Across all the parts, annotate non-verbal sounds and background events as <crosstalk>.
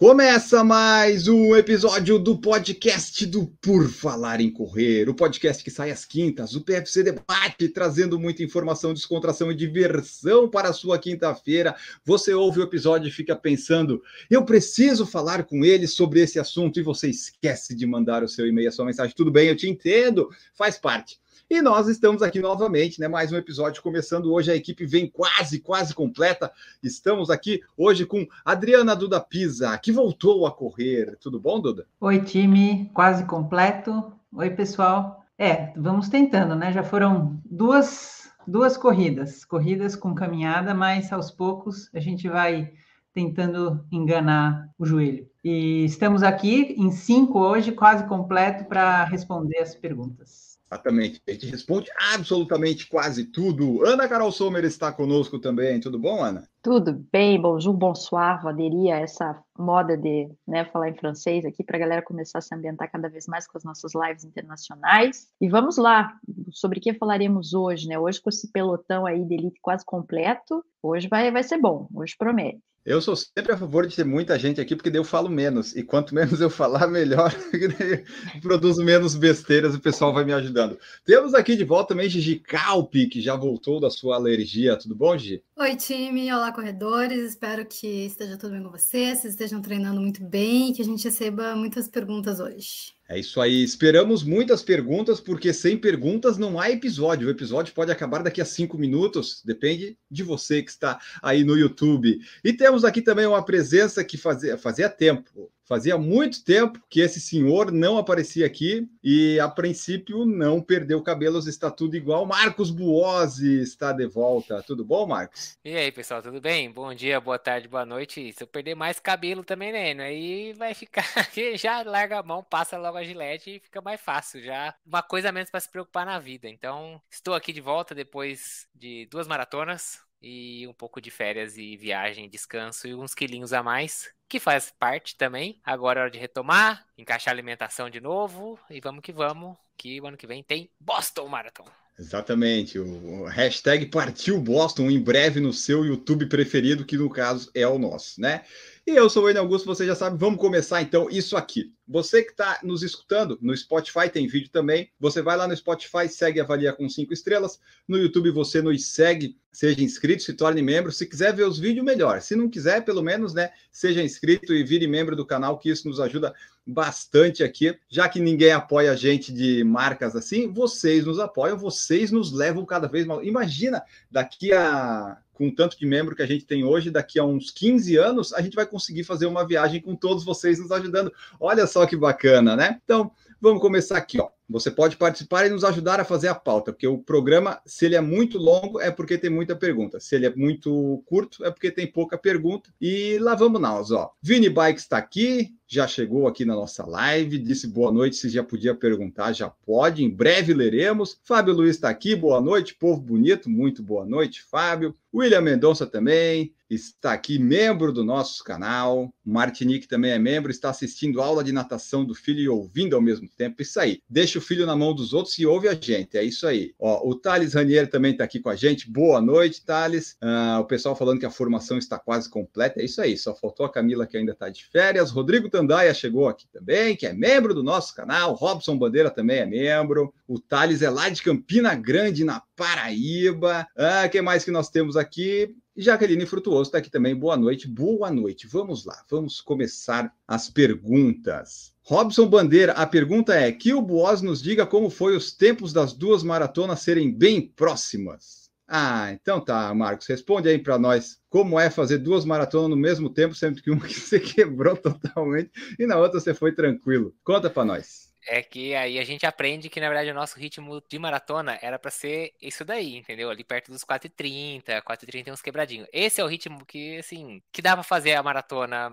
Começa mais um episódio do podcast do Por Falar em Correr, o podcast que sai às quintas, o PFC Debate, trazendo muita informação, descontração e diversão para a sua quinta-feira. Você ouve o episódio e fica pensando, eu preciso falar com ele sobre esse assunto, e você esquece de mandar o seu e-mail, a sua mensagem. Tudo bem, eu te entendo, faz parte. E nós estamos aqui novamente, né? Mais um episódio começando hoje. A equipe vem quase, quase completa. Estamos aqui hoje com Adriana Duda Pisa, que voltou a correr. Tudo bom, Duda? Oi, time, quase completo. Oi, pessoal. É, vamos tentando, né? Já foram duas, duas corridas, corridas com caminhada, mas aos poucos a gente vai tentando enganar o joelho. E estamos aqui em cinco hoje, quase completo, para responder as perguntas. Exatamente. A gente responde absolutamente quase tudo. Ana Carol Sommer está conosco também. Tudo bom, Ana? Tudo bem, bonjour, bonsoir, vou aderir a essa moda de né, falar em francês aqui para a galera começar a se ambientar cada vez mais com as nossas lives internacionais. E vamos lá, sobre o que falaremos hoje, né? Hoje com esse pelotão aí de elite quase completo, hoje vai, vai ser bom, hoje promete. Eu sou sempre a favor de ter muita gente aqui, porque daí eu falo menos. E quanto menos eu falar, melhor. <laughs> Produzo menos besteiras e o pessoal vai me ajudando. Temos aqui de volta também Gigi Calpi, que já voltou da sua alergia. Tudo bom, Gigi? Oi, time. Olá, corredores. Espero que esteja tudo bem com vocês, vocês estejam treinando muito bem e que a gente receba muitas perguntas hoje. É isso aí. Esperamos muitas perguntas, porque sem perguntas não há episódio. O episódio pode acabar daqui a cinco minutos. Depende de você que está aí no YouTube. E temos aqui também uma presença que fazia, fazia tempo. Fazia muito tempo que esse senhor não aparecia aqui e, a princípio, não perdeu cabelos, está tudo igual. Marcos Buozzi está de volta. Tudo bom, Marcos? E aí, pessoal, tudo bem? Bom dia, boa tarde, boa noite. Se eu perder mais cabelo também, né? Aí vai ficar. <laughs> já larga a mão, passa logo a gilete e fica mais fácil. Já uma coisa menos para se preocupar na vida. Então, estou aqui de volta depois de duas maratonas e um pouco de férias e viagem, descanso e uns quilinhos a mais, que faz parte também. Agora é hora de retomar, encaixar a alimentação de novo e vamos que vamos, que o ano que vem tem Boston Marathon. Exatamente, o hashtag partiu Boston em breve no seu YouTube preferido, que no caso é o nosso, né? E eu sou o Enio Augusto, você já sabe, vamos começar então isso aqui. Você que está nos escutando no Spotify, tem vídeo também. Você vai lá no Spotify, segue avalia com cinco estrelas. No YouTube você nos segue, seja inscrito, se torne membro. Se quiser ver os vídeos, melhor. Se não quiser, pelo menos, né, seja inscrito e vire membro do canal, que isso nos ajuda bastante aqui. Já que ninguém apoia a gente de marcas assim, vocês nos apoiam, vocês nos levam cada vez mais. Imagina, daqui a com o tanto de membro que a gente tem hoje, daqui a uns 15 anos, a gente vai conseguir fazer uma viagem com todos vocês nos ajudando. Olha só que bacana, né? Então, vamos começar aqui, ó. Você pode participar e nos ajudar a fazer a pauta, porque o programa, se ele é muito longo, é porque tem muita pergunta. Se ele é muito curto, é porque tem pouca pergunta. E lá vamos nós, ó. Vini Bike está aqui, já chegou aqui na nossa live, disse boa noite, se já podia perguntar, já pode, em breve leremos. Fábio Luiz está aqui, boa noite, povo bonito, muito boa noite, Fábio. William Mendonça também está aqui, membro do nosso canal. Martinique também é membro, está assistindo aula de natação do filho e ouvindo ao mesmo tempo. Isso aí, deixa o filho na mão dos outros e ouve a gente, é isso aí. Ó, o Thales Ranier também está aqui com a gente, boa noite, Thales. Ah, o pessoal falando que a formação está quase completa, é isso aí, só faltou a Camila que ainda está de férias. Rodrigo Tandaia chegou aqui também, que é membro do nosso canal. Robson Bandeira também é membro. O Thales é lá de Campina Grande, na Paraíba. Ah, que mais que nós temos aqui? Jaqueline Frutuoso está aqui também. Boa noite, boa noite. Vamos lá, vamos começar as perguntas. Robson Bandeira, a pergunta é: que o Boaz nos diga como foi os tempos das duas maratonas serem bem próximas. Ah, então tá, Marcos, responde aí para nós como é fazer duas maratonas no mesmo tempo, sendo que uma <laughs> que você quebrou totalmente e na outra você foi tranquilo. Conta para nós. É que aí a gente aprende que, na verdade, o nosso ritmo de maratona era para ser isso daí, entendeu? Ali perto dos 4h30, 4h30 e uns quebradinhos. Esse é o ritmo que, assim, que dá para fazer a maratona.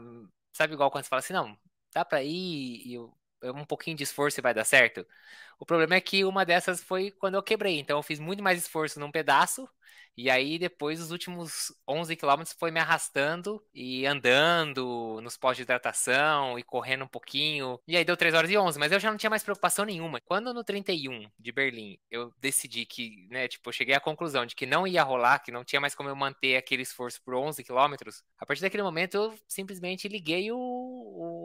Sabe igual quando você fala assim, não, dá para ir e um pouquinho de esforço e vai dar certo? O problema é que uma dessas foi quando eu quebrei. Então eu fiz muito mais esforço num pedaço e aí, depois, os últimos 11 quilômetros foi me arrastando e andando nos postos de hidratação e correndo um pouquinho. E aí deu 3 horas e 11, mas eu já não tinha mais preocupação nenhuma. Quando no 31 de Berlim eu decidi que, né, tipo, eu cheguei à conclusão de que não ia rolar, que não tinha mais como eu manter aquele esforço por 11 quilômetros, a partir daquele momento eu simplesmente liguei o,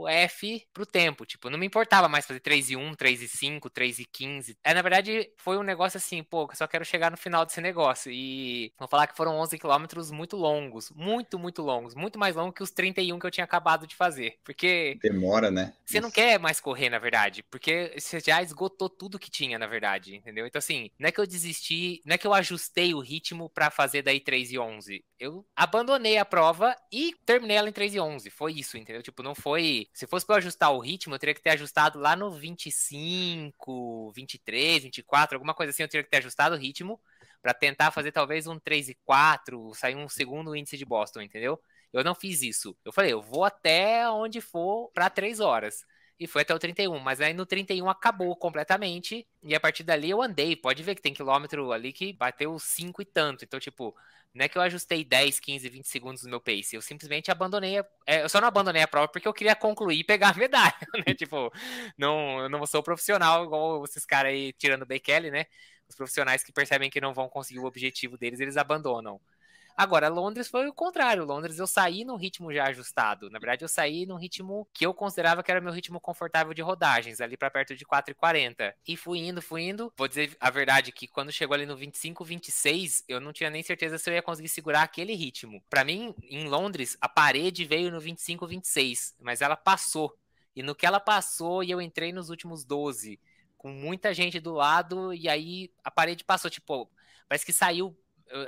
o F pro tempo. Tipo, não me importava mais fazer 3 e 1, 3 e 5, 3 e 15. É, na verdade, foi um negócio assim, pô, eu só quero chegar no final desse negócio. E vou falar que foram 11 quilômetros muito longos, muito, muito longos, muito mais longos que os 31 que eu tinha acabado de fazer, porque... Demora, né? Você não quer mais correr, na verdade, porque você já esgotou tudo que tinha, na verdade, entendeu? Então, assim, não é que eu desisti, não é que eu ajustei o ritmo para fazer daí 3 e 11, eu abandonei a prova e terminei ela em 3 e 11, foi isso, entendeu? Tipo, não foi... Se fosse pra eu ajustar o ritmo, eu teria que ter ajustado lá no 25, 23, 24, alguma coisa assim, eu teria que ter ajustado o ritmo, para tentar fazer talvez um 3 e 4, sair um segundo índice de Boston, entendeu? Eu não fiz isso. Eu falei, eu vou até onde for para 3 horas. E foi até o 31, mas aí no 31 acabou completamente. E a partir dali eu andei. Pode ver que tem quilômetro ali que bateu 5 e tanto. Então, tipo, não é que eu ajustei 10, 15, 20 segundos no meu pace. Eu simplesmente abandonei. A, é, eu só não abandonei a prova porque eu queria concluir e pegar a medalha, <laughs> né? tipo, não, eu não sou profissional igual esses caras aí tirando o Bekele, né? Os profissionais que percebem que não vão conseguir o objetivo deles, eles abandonam. Agora, Londres foi o contrário. Londres eu saí num ritmo já ajustado. Na verdade, eu saí num ritmo que eu considerava que era meu ritmo confortável de rodagens, ali para perto de 4,40. E fui indo, fui indo. Vou dizer a verdade que quando chegou ali no 25, 26, eu não tinha nem certeza se eu ia conseguir segurar aquele ritmo. Para mim, em Londres, a parede veio no 25, 26, mas ela passou. E no que ela passou e eu entrei nos últimos 12 com muita gente do lado, e aí a parede passou, tipo, parece que saiu.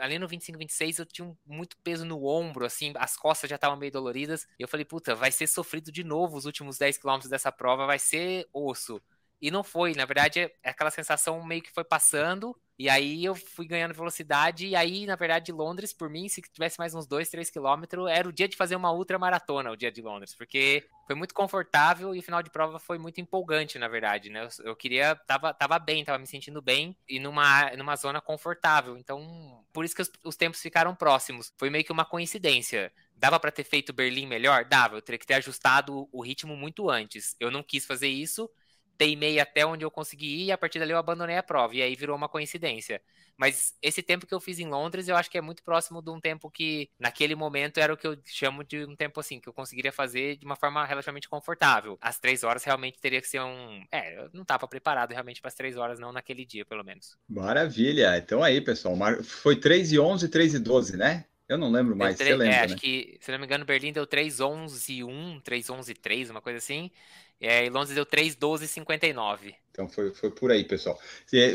Ali no 25, 26, eu tinha muito peso no ombro, assim, as costas já estavam meio doloridas. E eu falei, puta, vai ser sofrido de novo os últimos 10 quilômetros dessa prova, vai ser osso. E não foi, na verdade, é aquela sensação meio que foi passando. E aí eu fui ganhando velocidade. E aí, na verdade, Londres, por mim, se tivesse mais uns 2, 3 quilômetros, era o dia de fazer uma ultra maratona, o dia de Londres. Porque foi muito confortável e o final de prova foi muito empolgante, na verdade, né? Eu, eu queria, tava, tava bem, tava me sentindo bem e numa, numa zona confortável. Então, por isso que os, os tempos ficaram próximos. Foi meio que uma coincidência. Dava para ter feito Berlim melhor? Dava. Eu teria que ter ajustado o ritmo muito antes. Eu não quis fazer isso teimei até onde eu consegui ir e a partir dali eu abandonei a prova. E aí virou uma coincidência. Mas esse tempo que eu fiz em Londres, eu acho que é muito próximo de um tempo que, naquele momento, era o que eu chamo de um tempo assim, que eu conseguiria fazer de uma forma relativamente confortável. As três horas realmente teria que ser um. É, eu não estava preparado realmente para as três horas, não naquele dia, pelo menos. Maravilha. Então aí, pessoal, foi 3 e 11, 3 e 12, né? Eu não lembro mais, 3, você lembra, é, né? acho que, se não me engano, Berlim deu 3, 11, 1, 3, 11, 3, uma coisa assim. É, e Londres deu 3, 12, 59. Então foi, foi por aí, pessoal.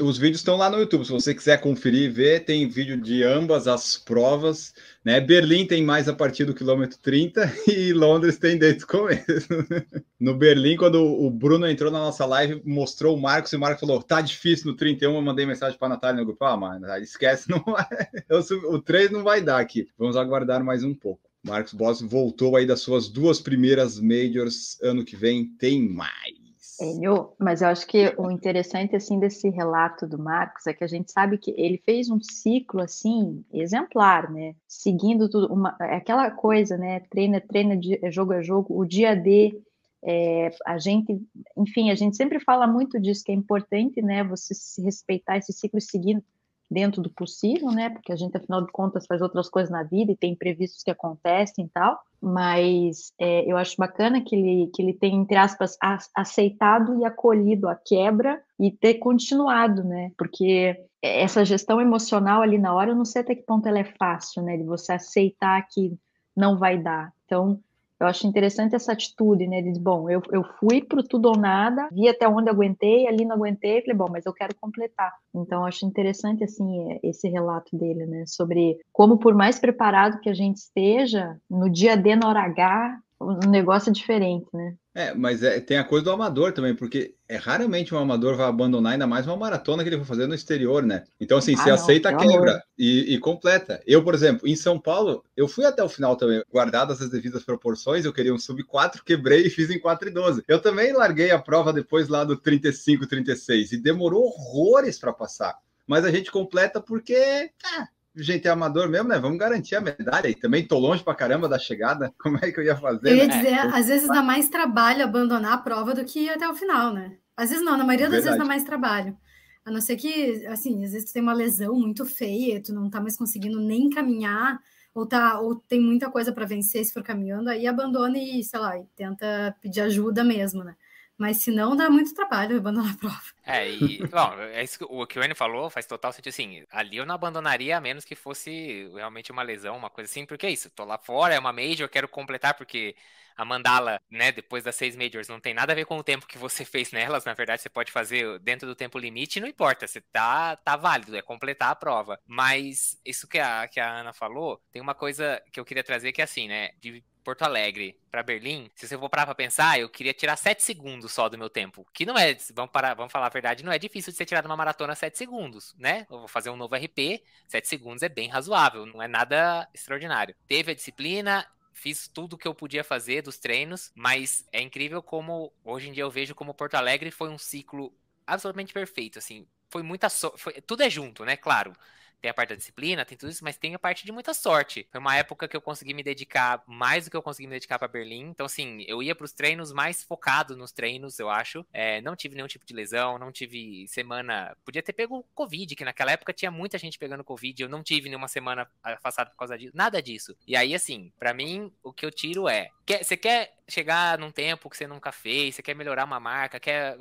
Os vídeos estão lá no YouTube. Se você quiser conferir e ver, tem vídeo de ambas as provas. Né? Berlim tem mais a partir do quilômetro 30 <laughs> e Londres tem desde o começo. <laughs> No Berlim, quando o Bruno entrou na nossa live, mostrou o Marcos e o Marcos falou: tá difícil no 31. Eu mandei mensagem para a Natália no grupo: ah, mano, esquece, <laughs> não vai. o 3 não vai dar aqui. Vamos aguardar mais um pouco. Marcos Boss voltou aí das suas duas primeiras majors. Ano que vem tem mais. Enio, mas eu acho que o interessante assim desse relato do Marcos é que a gente sabe que ele fez um ciclo assim exemplar, né? Seguindo tudo, uma, é aquela coisa, né? Treina, treina, é jogo a jogo, o dia D. É, a gente, enfim, a gente sempre fala muito disso que é importante, né? Você se respeitar esse ciclo seguindo dentro do possível, né? Porque a gente, afinal de contas, faz outras coisas na vida e tem imprevistos que acontecem e tal. Mas é, eu acho bacana que ele, que ele tem, entre aspas, aceitado e acolhido a quebra e ter continuado, né? Porque essa gestão emocional ali na hora, eu não sei até que ponto ela é fácil, né? De você aceitar que não vai dar. Então, eu acho interessante essa atitude, né? De, bom, eu, eu fui pro tudo ou nada, vi até onde aguentei, ali não aguentei, falei, bom, mas eu quero completar. Então, eu acho interessante, assim, é, esse relato dele, né? Sobre como, por mais preparado que a gente esteja, no dia D, na hora H, um negócio diferente, né? É, mas é, tem a coisa do amador também, porque é raramente um amador vai abandonar ainda mais uma maratona que ele vai fazer no exterior, né? Então, assim, Ah, você não, aceita quebra e, e completa. Eu, por exemplo, em São Paulo, eu fui até o final também, guardadas as devidas proporções, eu queria um sub 4, quebrei e fiz em 4 e 12. Eu também larguei a prova depois lá do 35, 36 e demorou horrores para passar. Mas a gente completa porque, ah, gente é amador mesmo, né? Vamos garantir a medalha. E também tô longe pra caramba da chegada. <laughs> Como é que eu ia fazer? Eu ia né? dizer, às vezes dá mais trabalho abandonar a prova do que ir até o final, né? Às vezes não, na maioria das vezes Verdade. dá mais trabalho. A não ser que, assim, às vezes tu tem uma lesão muito feia, tu não tá mais conseguindo nem caminhar, ou, tá, ou tem muita coisa para vencer se for caminhando, aí abandona e, sei lá, e tenta pedir ajuda mesmo, né? Mas se não, dá muito trabalho abandonar a prova. É, e, <laughs> bom, é isso que o que o Enio falou faz total sentido, assim, ali eu não abandonaria a menos que fosse realmente uma lesão, uma coisa assim, porque é isso, tô lá fora, é uma major, eu quero completar, porque a mandala, né, depois das seis majors, não tem nada a ver com o tempo que você <laughs> fez nelas, na verdade você pode fazer dentro do tempo limite, não importa, você tá, tá válido, é completar a prova, mas isso que a, que a Ana falou, tem uma coisa que eu queria trazer que é assim, né, de Porto Alegre para Berlim, se você for parar para pensar, eu queria tirar 7 segundos só do meu tempo. Que não é, vamos, parar, vamos falar a verdade, não é difícil de ser tirado uma maratona 7 segundos, né? Eu vou fazer um novo RP, 7 segundos é bem razoável, não é nada extraordinário. Teve a disciplina, fiz tudo que eu podia fazer dos treinos, mas é incrível como hoje em dia eu vejo como Porto Alegre foi um ciclo absolutamente perfeito, assim. Foi muita so foi, tudo é junto, né? Claro tem a parte da disciplina, tem tudo isso, mas tem a parte de muita sorte. Foi uma época que eu consegui me dedicar mais do que eu consegui me dedicar para Berlim. Então, assim, eu ia para os treinos mais focado nos treinos, eu acho. É, não tive nenhum tipo de lesão, não tive semana. Podia ter pego Covid, que naquela época tinha muita gente pegando Covid. Eu não tive nenhuma semana afastada por causa disso, nada disso. E aí, assim, para mim, o que eu tiro é: quer, você quer chegar num tempo que você nunca fez, você quer melhorar uma marca, quer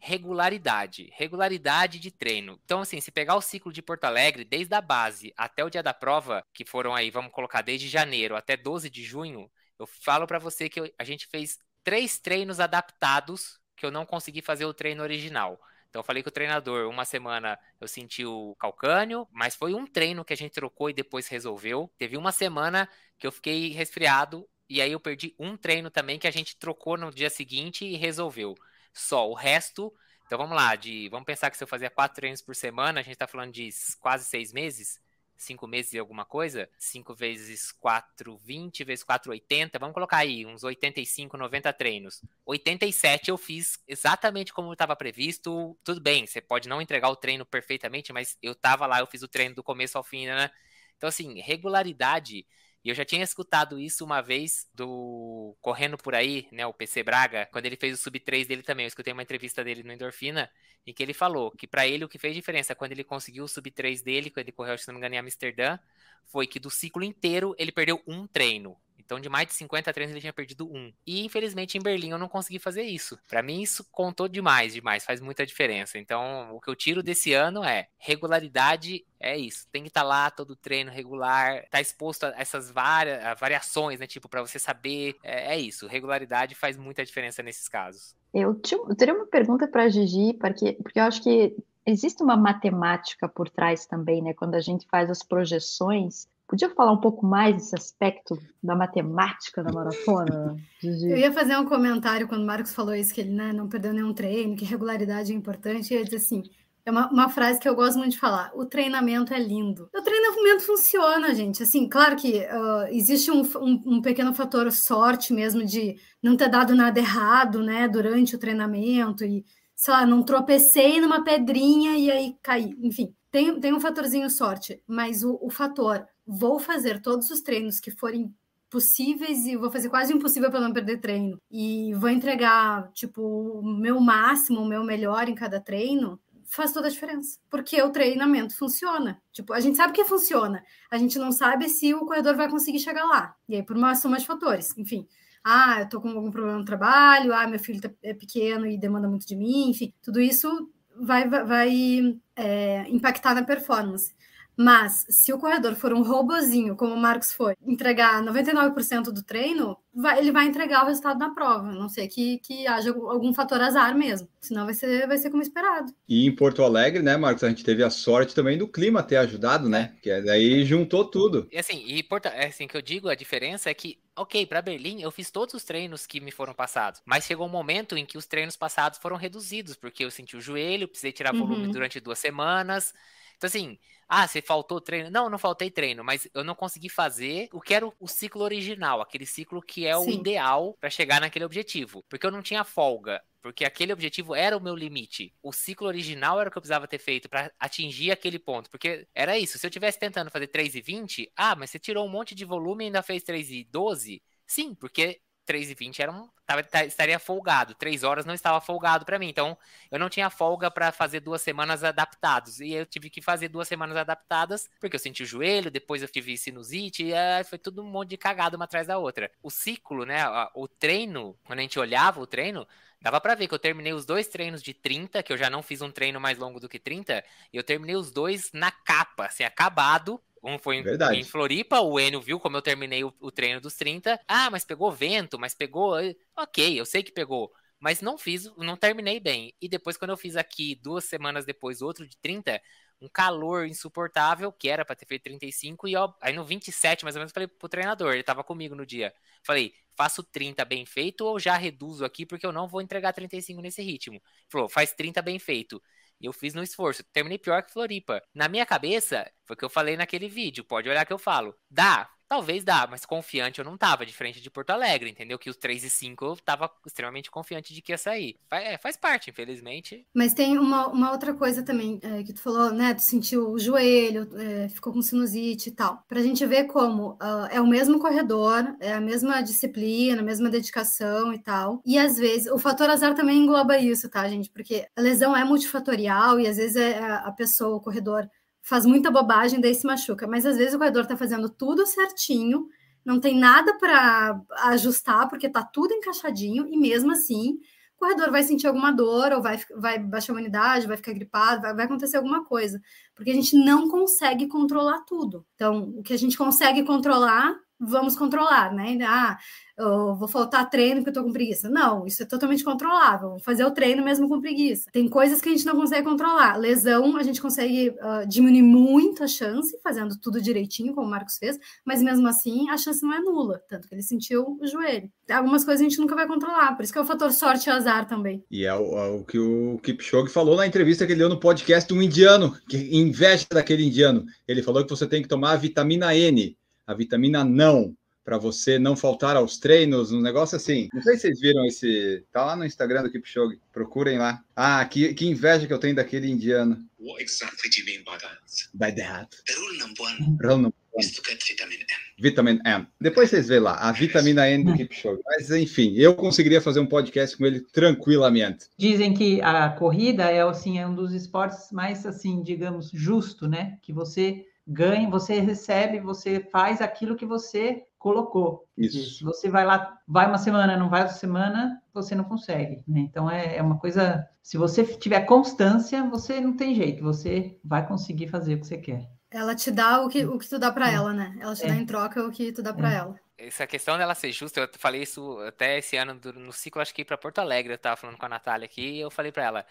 regularidade, regularidade de treino. Então, assim, se pegar o ciclo de Porto Alegre, desde a base até o dia da prova, que foram aí, vamos colocar, desde janeiro até 12 de junho, eu falo para você que a gente fez três treinos adaptados que eu não consegui fazer o treino original. Então, eu falei com o treinador, uma semana eu senti o calcânio, mas foi um treino que a gente trocou e depois resolveu. Teve uma semana que eu fiquei resfriado e aí eu perdi um treino também que a gente trocou no dia seguinte e resolveu só. O resto, então vamos lá, de vamos pensar que se eu fazia quatro treinos por semana, a gente tá falando de quase seis meses, cinco meses e alguma coisa, cinco vezes quatro, 20 vezes quatro, 80, vamos colocar aí uns 85, 90 treinos. 87 eu fiz exatamente como estava previsto, tudo bem, você pode não entregar o treino perfeitamente, mas eu tava lá, eu fiz o treino do começo ao fim, né? Então assim, regularidade e eu já tinha escutado isso uma vez do Correndo Por Aí, né, o PC Braga, quando ele fez o Sub 3 dele também. Eu escutei uma entrevista dele no Endorfina, em que ele falou que para ele o que fez diferença quando ele conseguiu o Sub 3 dele, quando ele correu, se não me engano, em Amsterdã, foi que do ciclo inteiro ele perdeu um treino. Então, de mais de 50 treinos, ele tinha perdido um. E, infelizmente, em Berlim eu não consegui fazer isso. Para mim, isso contou demais, demais. Faz muita diferença. Então, o que eu tiro desse ano é regularidade. É isso. Tem que estar tá lá todo treino regular. Tá exposto a essas várias a variações, né? Tipo, para você saber. É, é, isso. Regularidade faz muita diferença nesses casos. Eu, eu teria uma pergunta para a Gigi, porque, porque eu acho que existe uma matemática por trás também, né? Quando a gente faz as projeções Podia falar um pouco mais desse aspecto da matemática da maratona? Gigi? Eu ia fazer um comentário quando o Marcos falou isso, que ele né, não perdeu nenhum treino, que regularidade é importante. E ia dizer assim: é uma, uma, frase que eu gosto muito de falar: o treinamento é lindo. O treinamento funciona, gente. Assim, claro que uh, existe um, um, um, pequeno fator sorte mesmo de não ter dado nada errado, né, durante o treinamento e, sei lá, não tropecei numa pedrinha e aí caí. Enfim, tem, tem um fatorzinho sorte, mas o, o fator vou fazer todos os treinos que forem possíveis e vou fazer quase impossível para não perder treino. E vou entregar, tipo, o meu máximo, o meu melhor em cada treino, faz toda a diferença. Porque o treinamento funciona. Tipo, a gente sabe que funciona. A gente não sabe se o corredor vai conseguir chegar lá. E aí, por uma soma de fatores. Enfim. Ah, eu tô com algum problema no trabalho, ah, meu filho é pequeno e demanda muito de mim, enfim, tudo isso vai, vai, vai é, impactar na performance. Mas se o corredor for um robozinho, como o Marcos foi, entregar 99% do treino, vai, ele vai entregar o resultado na prova. A não ser que, que haja algum fator azar mesmo. Senão vai ser, vai ser como esperado. E em Porto Alegre, né, Marcos, a gente teve a sorte também do clima ter ajudado, né? Que daí juntou tudo. E assim, e Porto, é assim que eu digo, a diferença é que ok, para Berlim eu fiz todos os treinos que me foram passados, mas chegou um momento em que os treinos passados foram reduzidos, porque eu senti o joelho, precisei tirar volume Uhum. durante duas semanas. Então, assim, ah, você faltou treino? Não, não faltei treino, mas eu não consegui fazer o que era o, o ciclo original, aquele ciclo que é o Sim. ideal para chegar naquele objetivo. Porque eu não tinha folga. Porque aquele objetivo era o meu limite. O ciclo original era o que eu precisava ter feito para atingir aquele ponto. Porque era isso. Se eu tivesse tentando fazer 3,20, ah, mas você tirou um monte de volume e ainda fez 3,12? Sim, porque 3,20 era um. tava- estaria folgado. 3 horas não estava folgado para mim. Então, eu não tinha folga para fazer duas semanas adaptados. E eu tive que fazer duas semanas adaptadas, porque eu senti o joelho, depois eu tive sinusite, e aí foi tudo um monte de cagada uma atrás da outra. O ciclo, né? O treino, quando a gente olhava o treino, dava pra ver que eu terminei os dois treinos de 30, que eu já não fiz um treino mais longo do que 30, e eu terminei os dois na capa, assim, acabado. Um foi em, em Floripa, o Enio viu como eu terminei o, o treino dos 30. Ah, mas pegou vento, mas pegou. eh, Ok, eu sei que pegou. Mas não fiz, não terminei bem. E depois, quando eu fiz aqui, duas semanas depois, outro de 30, um calor insuportável, que era pra ter feito 35, e ó, aí no 27, mais ou menos, falei pro treinador, ele tava comigo no dia. Falei, faço 30 bem feito ou já reduzo aqui, porque eu não vou entregar 35 nesse ritmo. Ele falou, faz 30 bem feito. E eu fiz no esforço. Terminei pior que Floripa. Na minha cabeça, foi o que eu falei naquele vídeo. Pode olhar que eu falo. Dá. Talvez dá, mas confiante eu não tava, diferente de Porto Alegre, entendeu? Que os 3 e 5 eu tava extremamente confiante de que ia sair. É, faz parte, infelizmente. Mas tem uma, uma outra coisa também é, que tu falou, né? Tu sentiu o joelho, é, ficou com sinusite e tal. Pra gente ver como ah, é o mesmo corredor, é a mesma disciplina, a mesma dedicação e tal. E às vezes, o fator azar também engloba isso, tá, gente? Porque a lesão é multifatorial e às vezes é a a pessoa, o corredor, faz muita bobagem, daí se machuca. Mas às vezes o corredor tá fazendo tudo certinho, não tem nada para ajustar, porque tá tudo encaixadinho, e mesmo assim o corredor vai sentir alguma dor, ou vai, vai baixar a imunidade, vai ficar gripado, vai, vai acontecer alguma coisa. Porque a gente não consegue controlar tudo. Então, o que a gente consegue controlar, vamos controlar, né? Ah, eu vou faltar treino porque eu tô com preguiça. Não, isso é totalmente controlável. Vou fazer o treino mesmo com preguiça. Tem coisas que a gente não consegue controlar. Lesão, a gente consegue ah, diminuir muito a chance, fazendo tudo direitinho, como o Marcos fez, mas mesmo assim a chance não é nula, tanto que ele sentiu o joelho. Algumas coisas a gente nunca vai controlar, por isso que é o fator sorte e azar também. E é o, é o que o Kipchoge falou na entrevista que ele deu no podcast do indiano, que inveja daquele indiano. Ele falou que você tem que tomar a vitamina N, a vitamina não, para você não faltar aos treinos, um negócio assim. Não sei se vocês viram esse. Tá lá no Instagram do Kipchoge, procurem lá. Ah, que, que inveja que eu tenho daquele indiano. What exactly do you mean by that? By that. The rule number one Run no- is to get vitamin N. Vitamin M. Depois vocês veem lá, a vitamina N do Kipchoge. Mas enfim, eu conseguiria fazer um podcast com ele tranquilamente. Dizem que a corrida é assim é um dos esportes mais assim, digamos, justo, né? Que você ganha, você recebe, você faz aquilo que você colocou. Isso. Se você vai lá, vai uma semana, não vai outra semana, você não consegue, né? Então é, é uma coisa. Se você tiver constância, você não tem jeito, você vai conseguir fazer o que você quer. Ela te dá o que, o que tu dá para ela, né? Ela te É. dá em troca o que tu dá para É. ela. Essa questão dela ser justa, eu falei isso até esse ano do- no ciclo, acho que para Porto Alegre, eu tava falando com a Natália aqui, e eu falei para ela,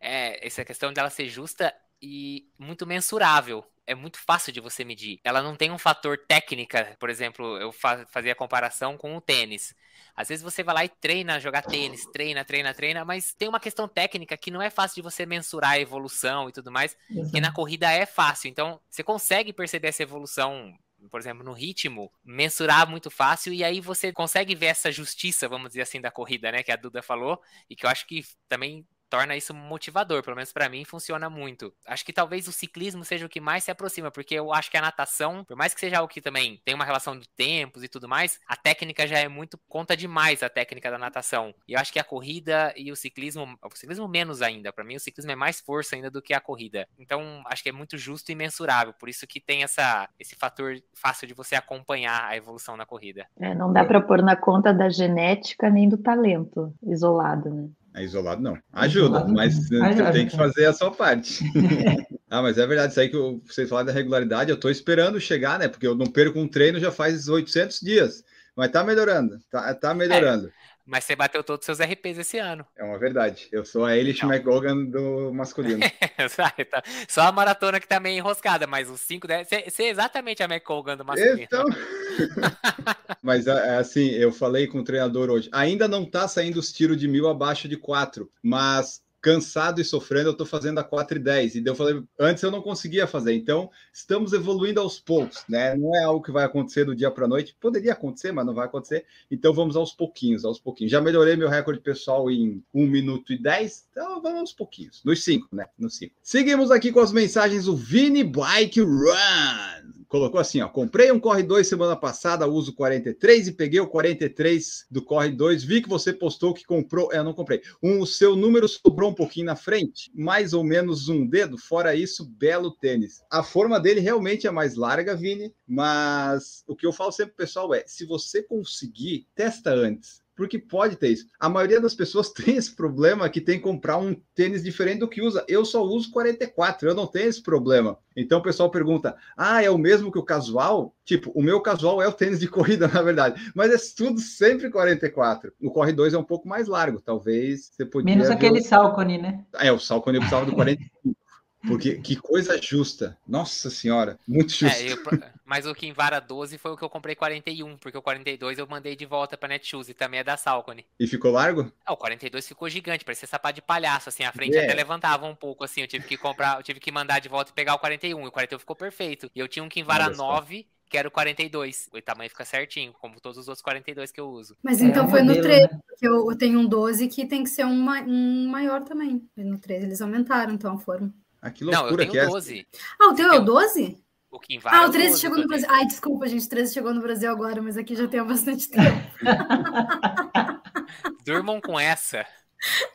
é, essa questão dela ser justa e muito mensurável. É muito fácil de você medir. Ela não tem um fator técnica, por exemplo, eu fa fazia a comparação com o tênis. Às vezes você vai lá e treina jogar tênis, treina, treina, treina, mas tem uma questão técnica que não é fácil de você mensurar a evolução e tudo mais, que na corrida é fácil. Então, você consegue perceber essa evolução, por exemplo, no ritmo, mensurar muito fácil, e aí você consegue ver essa justiça, vamos dizer assim, da corrida, né? Que a Duda falou, e que eu acho que também torna isso motivador, pelo menos pra mim funciona muito. Acho que talvez o ciclismo seja o que mais se aproxima, porque eu acho que a natação, por mais que seja algo que também tem uma relação de tempos e tudo mais, a técnica já é muito conta demais a técnica da natação. E eu acho que a corrida e o ciclismo, o ciclismo menos ainda, Pra mim o ciclismo é mais força ainda do que a corrida. Então, acho que é muito justo e mensurável, por isso que tem essa esse fator fácil de você acompanhar a evolução na corrida. É, não dá para pôr na conta da genética nem do talento isolado, né? É isolado, não. Ajuda, Isolado, mas não. você Ajuda. tem que fazer a sua parte. <laughs> ah, mas é verdade, isso aí que eu- vocês falaram da regularidade, eu tô esperando chegar, né? Porque eu não perco um treino já faz 800 dias. Mas tá melhorando, tá, tá melhorando. Mas você bateu todos os seus RPs esse ano. É uma verdade. Eu sou a Elish. McGogan do masculino. <laughs> Só a maratona que tá meio enroscada, mas os 5, 10. Você é exatamente a McColgan do masculino. Então... <laughs> Mas é, assim, eu falei com o treinador hoje. Ainda não tá saindo os tiros de mil abaixo de 4, mas cansado e sofrendo, eu tô fazendo a 4 e 10. E eu falei, antes eu não conseguia fazer. Então, estamos evoluindo aos poucos, né? Não é algo que vai acontecer do dia para noite. Poderia acontecer, mas não vai acontecer. Então, vamos aos pouquinhos, aos pouquinhos. Já melhorei meu recorde pessoal em 1 minuto e 10. Então, vamos aos pouquinhos. Nos 5, né? Nos 5. Seguimos aqui com as mensagens do Vini Bike Run. Colocou assim, ó. Comprei um Corre 2 semana passada, uso 43 e peguei o 43 do Corre 2. Vi que você postou que comprou. É, eu não comprei. Um, o seu número sobrou um pouquinho na frente, mais ou menos um dedo. Fora isso, belo tênis. A forma dele realmente é mais larga, Vini, mas o que eu falo sempre pro pessoal é: se você conseguir, testa antes. Porque pode ter isso. A maioria das pessoas <laughs> tem esse problema que tem que comprar um tênis diferente do que usa. Eu só uso 44, eu não tenho esse problema. Então o pessoal pergunta: ah, é o mesmo que o casual? Tipo, o meu casual é o tênis de <laughs> corrida, na verdade. Mas é tudo sempre 44. O Corre 2 é um pouco mais largo. Talvez você podia. Menos aquele o- Salcone, né? É, o Salcone eu precisava do 45. Porque <laughs> que coisa justa. Nossa senhora, muito justo. É, eu- mas o Kinvara 12 foi o que eu comprei 41, porque o 42 eu mandei de volta pra Netshoes e também é da Salcone. E ficou largo? Ah, o 42 ficou gigante, parecia sapato de palhaço, assim, a frente É. até levantava um pouco, assim, eu tive que comprar, eu tive que mandar de volta e pegar o 41, e o 41 ficou perfeito. E eu tinha um Kinvara Olha só. 9, que era o 42, o tamanho fica certinho, como todos os outros 42 que eu uso. Mas É, então o foi no modelo, 13, né? porque eu, tenho um 12 que tem que ser um, um maior também. E no 13 eles aumentaram, então, a forma. Ah, que Não, eu loucura tenho que é. 12. Ah, o teu é o Eu- 12? O Kinvara Ah, é o 13 12 chegou que no. Brasil. Ai, desculpa, gente, o 13 chegou no Brasil agora, mas aqui já tem há bastante tempo. <laughs> Durmam com essa.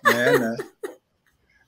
É, né?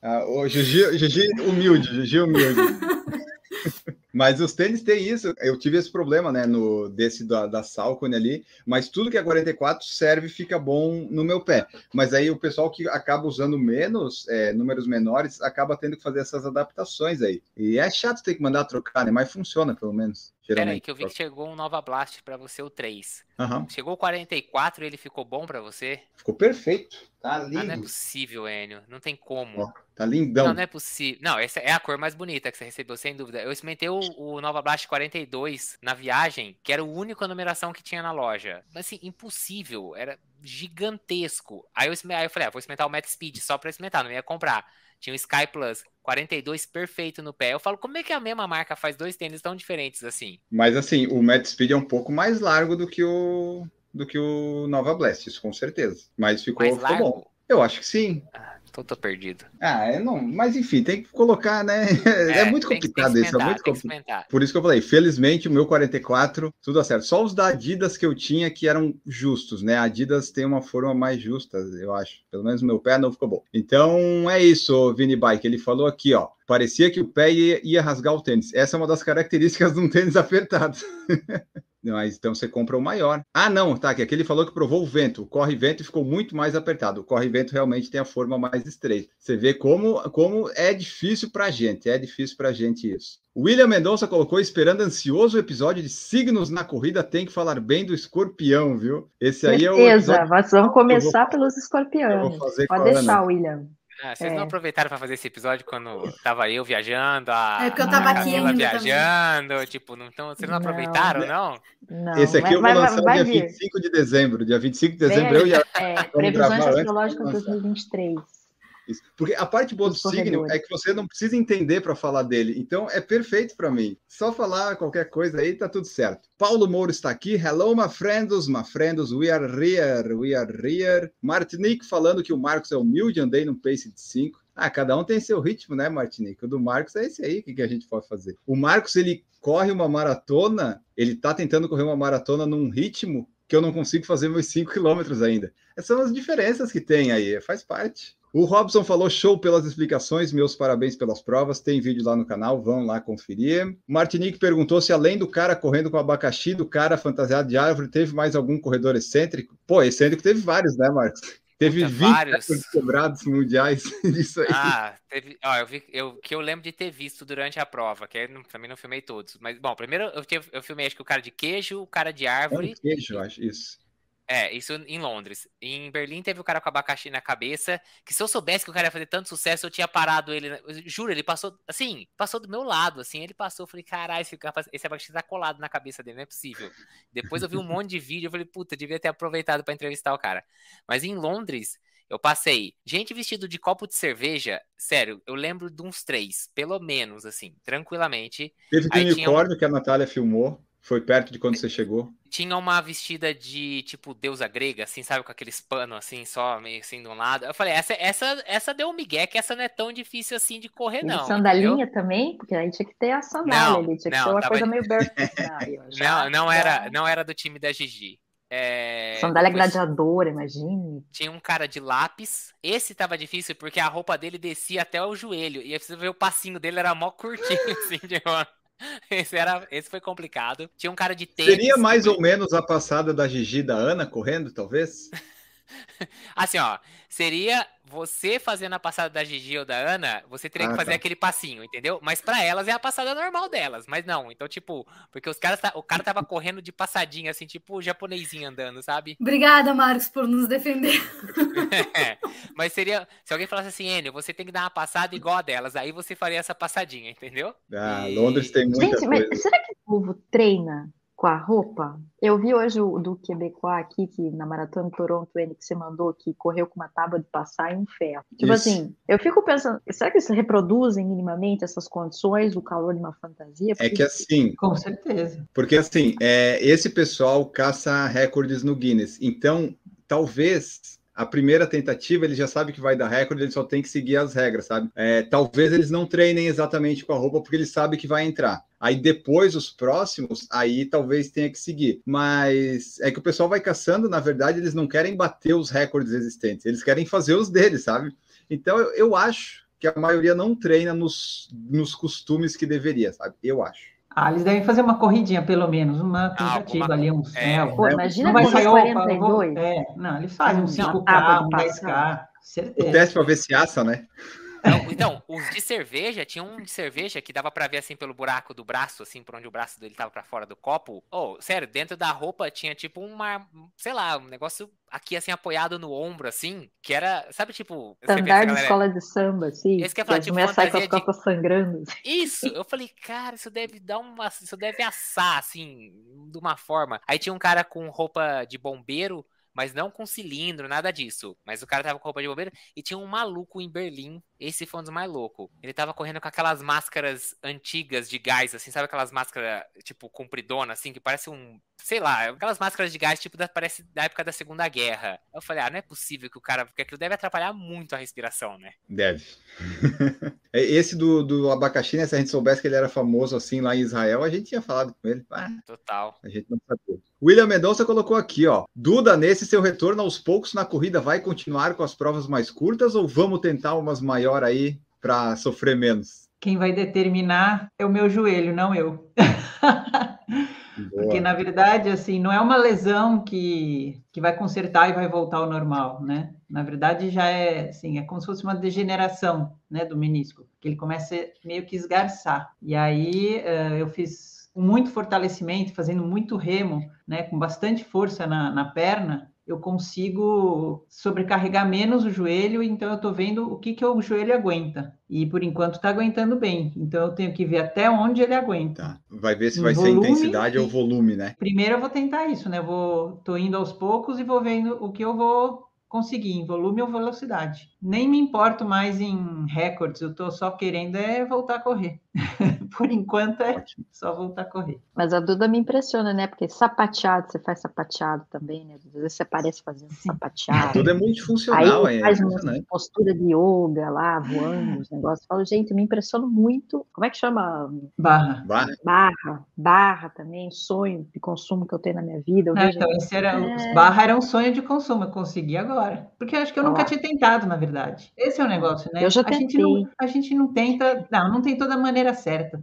Ah, o Gigi, Gigi humilde, Gigi humilde. <laughs> Mas os tênis têm isso. Eu tive esse problema, né, no desse da, da Salcone ali, mas tudo que é 44 serve fica bom no meu pé. Mas aí o pessoal que acaba usando menos, é, números menores, acaba tendo que fazer essas adaptações aí. E é chato ter que mandar trocar, né? Mas funciona, pelo menos. Pera aí, Geralmente. que eu vi que chegou um Nova Blast pra você, o 3. Aham. Chegou o 44 e ele ficou bom pra você? Ficou perfeito. Tá Ah, não é lindo. possível, Enio. Não tem como. Ó, tá lindão. Não, não é possível. Não, essa é a cor mais bonita que você recebeu, sem dúvida. Eu experimentei o, o Nova Blast 42 na viagem, que era a única numeração que tinha na loja. Mas assim, impossível. Era gigantesco. Aí eu, aí eu falei, ah, vou experimentar o Max Speed só pra experimentar, não ia comprar. Tinha o Sky Plus 42 perfeito no pé. Eu falo, como é que a mesma marca faz dois tênis tão diferentes assim? Mas assim, o Mad Speed é um pouco mais largo do que o do que o Nova Blast, isso com certeza. Mas ficou, ficou bom. Eu acho que sim. Ah, então tô perdido. Ah, é não, mas enfim, tem que colocar, né? <laughs> É, muito tem que complicado isso, é muito complicado. Por isso que eu falei, felizmente o meu 44, tudo certo. Só os da Adidas que eu tinha que eram justos, né? A Adidas tem uma forma mais justa, eu acho. Pelo menos o meu pé não ficou bom. Então é isso, Vini Bike. Ele falou aqui, ó. Parecia que o pé ia, ia rasgar o tênis. Essa é uma das características de um tênis apertado. <laughs> Mas então você compra o maior. Ah, não, tá. Que aqui ele falou que provou o vento. O corre-vento ficou muito mais apertado. O corre-vento realmente tem a forma mais estreita. Você vê como, como é difícil pra gente. É difícil pra gente isso. William Mendonça colocou esperando ansioso o episódio de signos na corrida. Tem que falar bem do escorpião, viu? Esse aí é o. Certeza, nós vamos começar eu pelos escorpiões. vou Pode a deixar, Ana. William. Ah, vocês É. não aproveitaram pra fazer esse episódio quando tava eu viajando, a, É porque eu tava a aqui ainda viajando, tipo, não, então, vocês não Não. aproveitaram, não? Não, Esse aqui eu vou vai, vai, lançar vai dia vir. 25 de dezembro. Dia 25 de dezembro eu aí. e a É, previsões astrológicas lançar. 2023. Isso. Porque a parte boa do signo é que você não precisa entender para falar dele. Então é perfeito para mim. Só falar qualquer coisa aí tá tudo certo. Paulo Mouro está aqui. Hello, my friends, my friends. We are here, we are here. Martinique falando que o Marcos é humilde, andei num pace de 5. Ah, cada um tem seu ritmo, né, Martinique? O do Marcos é esse aí, o que, que a gente pode fazer? O Marcos, ele corre uma maratona, ele tá tentando correr uma maratona num ritmo que eu não consigo fazer meus 5 quilômetros ainda. Essas são as diferenças que tem aí, faz parte. O Robson falou show pelas explicações, meus parabéns pelas provas. Tem vídeo lá no canal, vão lá conferir. Martinique perguntou se além do cara correndo com abacaxi, do cara fantasiado de árvore, teve mais algum corredor excêntrico? Pô, excêntrico teve vários, né, Marcos? Teve Puta, 20 vários. quebrados mundiais <laughs> disso aí. Ah, teve, ó, eu vi, eu, que eu lembro de ter visto durante a prova, que não- também não filmei todos, mas, bom, primeiro eu, eu filmei acho que o cara de queijo, o cara de É um árvore, queijo, eu acho, isso. É, isso em Londres. Em Berlim teve o cara com abacaxi na cabeça, que se eu soubesse que o cara ia fazer tanto sucesso, eu tinha parado ele. Eu Juro, ele passou, assim, passou do meu lado, assim, ele passou, eu falei, caralho, esse, esse abacaxi tá colado na cabeça dele, não é possível. Depois eu vi um <laughs> monte de vídeo, eu falei, puta, devia ter aproveitado pra entrevistar o cara. Mas em Londres, eu passei gente vestido de copo de cerveja, sério, eu lembro de uns três, pelo menos, assim, tranquilamente. Teve o um- unicórnio que a Natália filmou. Foi perto de quando você chegou. Tinha uma vestida de, tipo, deusa grega, assim, sabe? Com aqueles panos, assim, só meio assim de um lado. Eu falei, essa, essa, essa deu um migué, que essa não é tão difícil assim de correr, E não. sandalinha entendeu? também, porque aí tinha que ter a sandália Não, ali, tinha que não, ser uma tava- coisa meio <laughs> barefoot. né? Não, não era, não era do time da Gigi. É, Sandália depois gladiadora, imagine. Tinha um cara de lápis. Esse tava difícil porque a roupa dele descia até o joelho. E aí você ver o passinho dele era mó curtinho, <laughs> assim, de uma... <laughs> Esse, era, esse foi complicado. Tinha um cara de tênis. Seria mais ou menos a passada da Gigi da Ana correndo, talvez? <laughs> Assim, ó, seria você fazendo a passada da Gigi ou da Ana, você teria Ah, que fazer tá. aquele passinho, entendeu? Mas pra elas é a passada normal delas, mas não. Então, tipo, porque os caras, tá- o cara tava correndo de passadinha, assim, tipo o japonesinho andando, sabe? <laughs> Obrigada, Marcos, por nos defender. mas seria, se alguém falasse assim, Enio, você tem que dar uma passada igual a delas, aí você faria essa passadinha, entendeu? Ah, E- Londres tem muita Gente, coisa. mas será que o povo treina com a roupa? Eu vi hoje o do Quebecois aqui, que na Maratona de Toronto, ele que você mandou, que correu com uma tábua de passar e um ferro. Tipo Isso. assim, eu fico pensando, será que eles reproduzem minimamente essas condições, o calor de uma fantasia? É Porque que assim, Com certeza. porque assim, é, esse pessoal caça recordes no Guinness. Então, talvez a primeira tentativa ele já sabe que vai dar recorde, ele só tem que seguir as regras, sabe? É, talvez eles não treinem exatamente com a roupa porque ele sabe que vai entrar. Aí depois os próximos, aí talvez tenha que seguir. Mas é que o pessoal vai caçando, na verdade, eles não querem bater os recordes existentes, eles querem fazer os deles, sabe? Então eu, eu acho que a maioria não treina nos, nos costumes que deveria, sabe? Eu acho. Ah, eles devem fazer uma corridinha, pelo menos, uma tentativa alguma- ali, uns. é. Pô, né? imagina não vai sair, opa, eu vou- 42. é, não, eles fazem um Uma 5K, tábua de um passar. 10K, O certeza. teste para ver se assa, né? Então, então, os de cerveja, tinha um de cerveja que dava pra ver assim pelo buraco do braço, assim, por onde o braço dele tava pra fora do copo. Oh, sério, dentro da roupa tinha tipo uma, sei lá, um negócio aqui assim apoiado no ombro, assim, que era, sabe, tipo, Andar de escola de samba, assim. Esse que falar, tipo, saem com as de- costas sangrando. assim. Isso, eu falei, cara, isso deve dar uma. Isso deve assar, assim, de uma forma. Aí tinha um cara com roupa de bombeiro, mas não com cilindro, nada disso. Mas o cara tava com roupa de bombeiro e tinha um maluco em Berlim. Esse foi um dos mais loucos. Ele tava correndo com aquelas máscaras antigas de gás, assim, sabe aquelas máscaras, tipo, compridona, assim, que parece um. Sei lá, aquelas máscaras de gás, tipo, da, parece da época da Segunda Guerra. Eu falei, ah, não é possível que o cara. Porque aquilo deve atrapalhar muito a respiração, né? Deve. <laughs> É, Esse do, do abacaxi, né? Se a gente soubesse que ele era famoso assim lá em Israel, a gente tinha falado com ele. Ah, Total. a gente não sabia. William Mendonça colocou aqui, ó. Duda, nesse seu retorno aos poucos na corrida, vai continuar com as provas mais curtas ou vamos tentar umas maior aí para sofrer menos? Quem vai determinar é o meu joelho, não eu. <laughs> Porque, na verdade, assim, não é uma lesão que, que vai consertar e vai voltar ao normal, né? Na verdade, já é, assim, é como se fosse uma degeneração, né, do menisco, que ele começa a meio que esgarçar. E aí, eh, eu fiz muito fortalecimento, fazendo muito remo, né, com bastante força na, na perna, eu consigo sobrecarregar menos o joelho, então eu estou vendo o que, que o joelho aguenta. E, por enquanto, está aguentando bem. Então, eu tenho que ver até onde ele aguenta. Tá. Vai ver se vai ser intensidade ou volume, né? Primeiro eu vou tentar isso, né? Eu vou, tô indo aos poucos e vou vendo o que eu vou conseguir, em volume ou velocidade. Nem me importo mais em recordes, eu tô só querendo é voltar a correr. <laughs> Por enquanto é Ótimo. só voltar a correr. Mas a Duda me impressiona, né? Porque sapateado, você faz sapateado também, né? Às vezes você aparece fazendo Sim. sapateado. Tudo é multifuncional, Aí é faz uma postura de yoga lá, voando, os negócios. Falo, gente, me impressiona muito. Como é que chama? Barra. Vai. Barra. Barra também, sonho de consumo que eu tenho na minha vida. Eu vejo então, esse era, É. barra era um sonho de consumo, eu consegui agora. Porque eu acho que eu nunca tinha tentado, na verdade. Esse é o negócio, né? Eu já a gente não, a gente não tenta, não, não tem toda a maneira certa.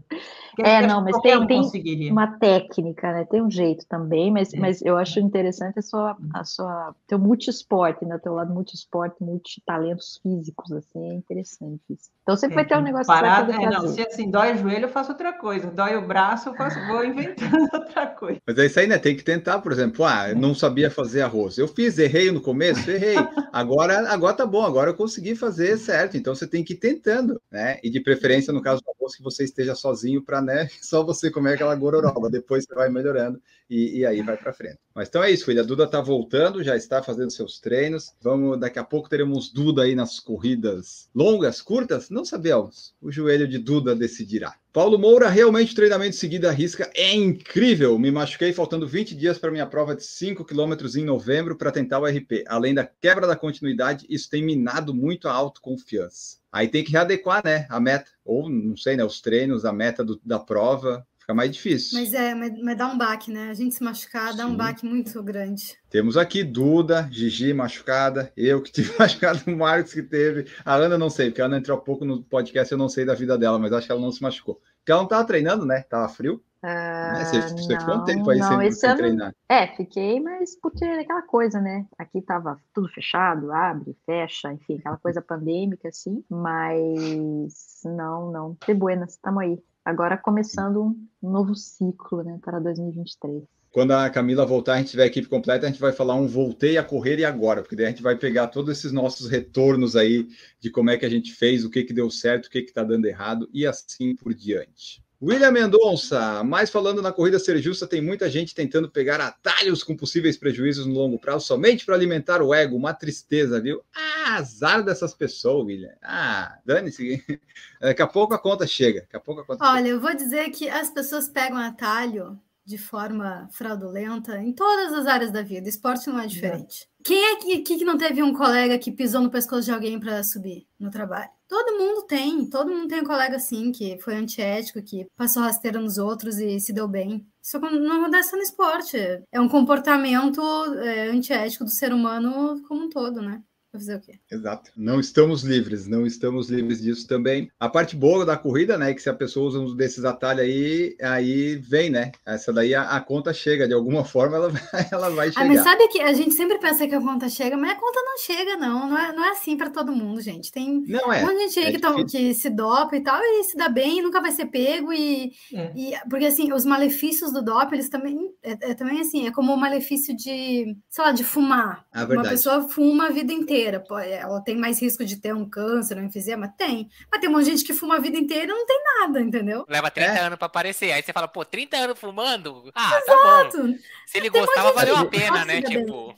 É, não, mas tem- um tem uma técnica, né? Tem um jeito também, mas, É. mas eu acho interessante a sua, a sua, teu multiesporte, né? Teu lado multiesporte, multitalentos físicos, assim, é interessante isso. Então sempre vai ter um negócio que você vai Parada, é, não, se assim, dói o joelho, eu faço outra coisa. Dói o braço, eu faço, vou inventando <laughs> outra coisa. Mas é isso aí, né? Tem que tentar, por exemplo, ah, eu não sabia fazer arroz. Eu fiz, errei no começo, errei. Agora, agora tá bom, agora eu consegui fazer certo. Então você tem que ir tentando, né? E de preferência, no caso do arroz, que você esteja sozinho para, né? <laughs> Só você comer aquela gororoba. Depois você vai melhorando e, e aí vai para frente. Mas então é isso, filha. A Duda tá voltando, já está fazendo seus treinos. Vamos, daqui a pouco teremos Duda aí nas corridas longas, curtas? Não sabemos. O joelho de Duda decidirá. Paulo Moura, realmente o treinamento seguido à risca é incrível. Me machuquei faltando 20 dias para minha prova de 5 km em novembro para tentar o RP. Além da quebra da continuidade, isso tem minado muito a autoconfiança. Aí tem que readequar, né, a meta. Ou, não sei, né, os treinos, a meta do- da prova. Fica mais difícil. Mas é, mas, mas dá um baque, né? A gente se machucar dá um Sim. baque muito grande. Temos aqui Duda, Gigi machucada, eu que tive <laughs> machucado, o Marcos que teve. A Ana não sei, porque a Ana entrou há pouco no podcast, eu não sei da vida dela, mas acho que ela não se machucou. Porque ela não estava treinando, né? Tava frio. Ah, né? Você, você ficou um não, tempo aí não, sem, esse sem ano- treinar. É, fiquei, mas porque é aquela coisa, né? Aqui tava tudo fechado, abre, fecha, enfim, aquela coisa pandêmica, assim, mas não, não. De buenas, estamos aí. Agora começando um novo ciclo, né, para 2023. Quando a Camila voltar, a gente tiver a equipe completa, a gente vai falar um voltei a correr e agora, porque daí a gente vai pegar todos esses nossos retornos aí de como é que a gente fez, o que que deu certo, o que que tá dando errado e assim por diante. William Mendonça, mas falando na corrida ser justa, tem muita gente tentando pegar atalhos com possíveis prejuízos no longo prazo somente para alimentar o ego, uma tristeza, viu? Ah, azar dessas pessoas, William. Ah, dane-se. <laughs> Daqui a pouco a conta chega. Daqui a pouco a conta chega. Olha, eu vou dizer que as pessoas pegam atalho de forma fraudulenta em todas as áreas da vida. Esporte não é diferente. Quem é que, que não teve um colega que pisou no pescoço de alguém para subir no trabalho? Todo mundo tem, todo mundo tem um colega assim que foi antiético, que passou rasteira nos outros e se deu bem. Isso não acontece só no esporte. É um comportamento é, antiético do ser humano como um todo, né? Fazer o quê? Exato. Não estamos livres, não estamos livres disso também. A parte boa da corrida, né, é que se a pessoa usa um desses atalhos aí, aí vem, né? Essa daí a, a conta chega, de alguma <laughs> forma ela vai, ela vai chegar. Ah, mas sabe que a gente sempre pensa que a conta chega, mas a conta não chega, não. Não é, não é assim para todo mundo, gente. Tem Não um é. monte de gente aí é que, toma- difícil. que se dopa e tal, e se dá bem, e nunca vai ser pego, e, É. e- porque assim, os malefícios do doping, eles também é, é também assim, é como o malefício de, sei lá, de fumar. Ah, Uma pessoa fuma a vida inteira, pô, é, ela tem mais risco de ter um câncer, um enfisema, tem. Mas tem um monte de gente que fuma a vida inteira e não tem nada, entendeu? Leva 30 É. anos pra aparecer. Aí você fala, pô, 30 anos fumando? Ah, tá bom. Exato. Se ele Tem gostava, valeu a que pena, né? Tipo,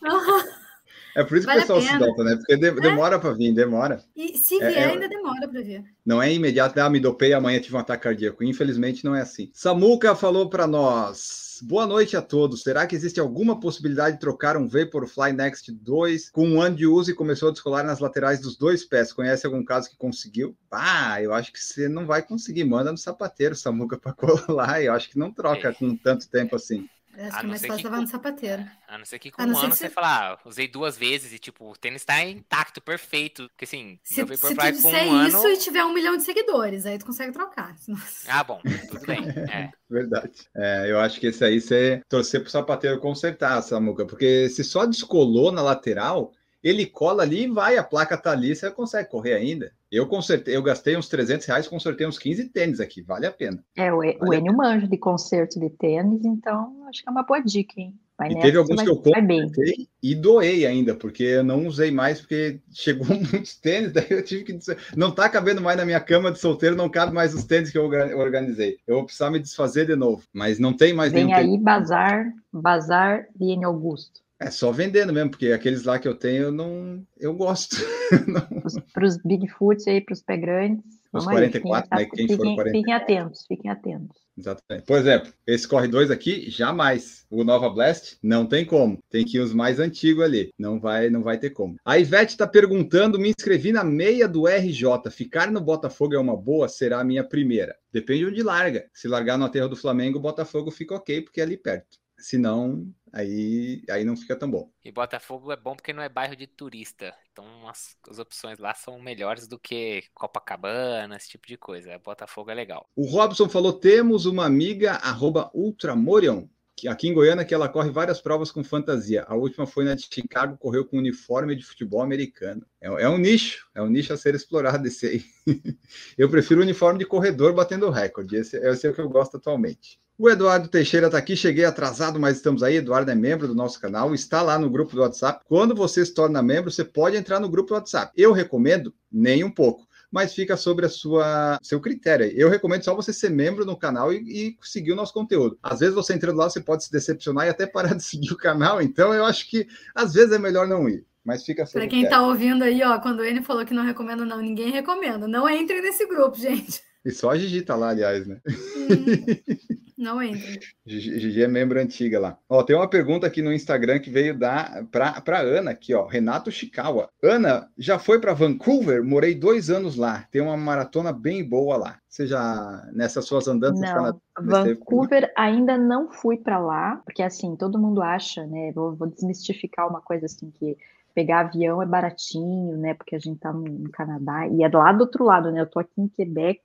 É por isso que Vale o pessoal se dopa, né? Porque de- demora para vir, demora. E se É, vier, é- ainda demora para ver. Não é imediato, ah, me dopei, amanhã tive um ataque cardíaco. Infelizmente não é assim. Samuca falou para nós. Boa noite a todos. Será que existe alguma possibilidade de trocar um Vaporfly Next 2 com um ano de uso e começou a descolar nas laterais dos dois pés? Conhece algum caso que conseguiu? Ah, eu acho que você não vai conseguir. Manda no sapateiro, Samuca, para <laughs> colar. Eu acho que não troca com tanto tempo assim. Acho A que é não mais fácil com- no sapateiro. a não ser que com um ano você você- falar, ah, usei duas vezes e tipo, o tênis tá intacto, perfeito. Porque assim, Se, meu se Vaporfly tu com um isso ano. e tiver um milhão de seguidores, aí tu consegue trocar. <laughs> Senão- Ah, bom, tudo bem. É. <laughs> Verdade. É, eu acho que esse aí você torcer pro sapateiro consertar, Samuca, porque se só descolou na lateral, ele cola ali e vai, a placa tá ali, você consegue correr ainda. Eu consertei, eu gastei uns 300 reais, consertei uns 15 tênis aqui, vale a pena. É, o, E- o Enio manja de concerto de tênis, então acho que é uma boa dica, hein? Vai E nessa, teve alguns que eu consertei e doei ainda, porque eu não usei mais, porque chegou <laughs> muitos tênis, daí eu tive que não tá cabendo mais na minha cama de solteiro, não cabe mais os tênis que eu orga- organizei. Eu vou precisar me desfazer de novo, mas não tem mais Vem nenhum tênis. aí bazar, bazar de Enio Augusto. É só vendendo mesmo, porque aqueles lá que eu tenho, eu não, eu gosto. <laughs> Para os Bigfoot aí, para os pé grandes. Os vamos aí, 44, fiquem, né, quem for fiquem, 44. fiquem atentos, fiquem atentos. Exatamente. Por exemplo, esse Corre 2 aqui, jamais. O Nova Blast, não tem como. Tem que ir os mais antigos ali. Não vai, não vai ter como. A Ivete está perguntando: me inscrevi na meia do RJ. Ficar no Botafogo é uma boa? Será a minha primeira. Depende onde larga. Se largar no aterro do Flamengo, o Botafogo fica ok, porque é ali perto. Senão aí, aí não fica tão bom. E Botafogo é bom porque não é bairro de turista. Então as, as opções lá são melhores do que Copacabana, esse tipo de coisa. Botafogo é legal. O Robson falou: temos uma amiga, arroba Ultramorion, que aqui em Goiânia, que ela corre várias provas com fantasia. A última foi na de Chicago, correu com uniforme de futebol americano. É, é um nicho, é um nicho a ser explorado esse aí. <laughs> eu prefiro o uniforme de corredor batendo recorde. Esse, esse é o que eu gosto atualmente. O Eduardo Teixeira está aqui, cheguei atrasado, mas estamos aí. Eduardo é membro do nosso canal, está lá no grupo do WhatsApp. Quando você se torna membro, você pode entrar no grupo do WhatsApp. Eu recomendo nem um pouco, mas fica sobre a sua seu critério. Eu recomendo só você ser membro no canal e, e seguir o nosso conteúdo. Às vezes você entrando lá, você pode se decepcionar e até parar de <laughs> seguir o canal. Então eu acho que às vezes é melhor não ir. Mas fica Para quem está ouvindo aí, ó, quando ele falou que não recomenda, não, ninguém recomenda. Não entre nesse grupo, <laughs> gente. E só a Gigi tá lá, aliás, né? Hum. Não entra. <laughs> Gigi é membro antiga lá. Ó, tem uma pergunta aqui no Instagram que veio da para Ana aqui, ó. Renato Chikawa. Ana, já foi para Vancouver? Morei dois anos lá. Tem uma maratona bem boa lá. Você já nessas suas andanças? Não, Vancouver ainda não fui para lá, porque assim todo mundo acha, né? Vou, vou desmistificar uma coisa assim que pegar avião é baratinho, né? Porque a gente tá no, Canadá e é lá do outro lado, né? Eu tô aqui em Quebec,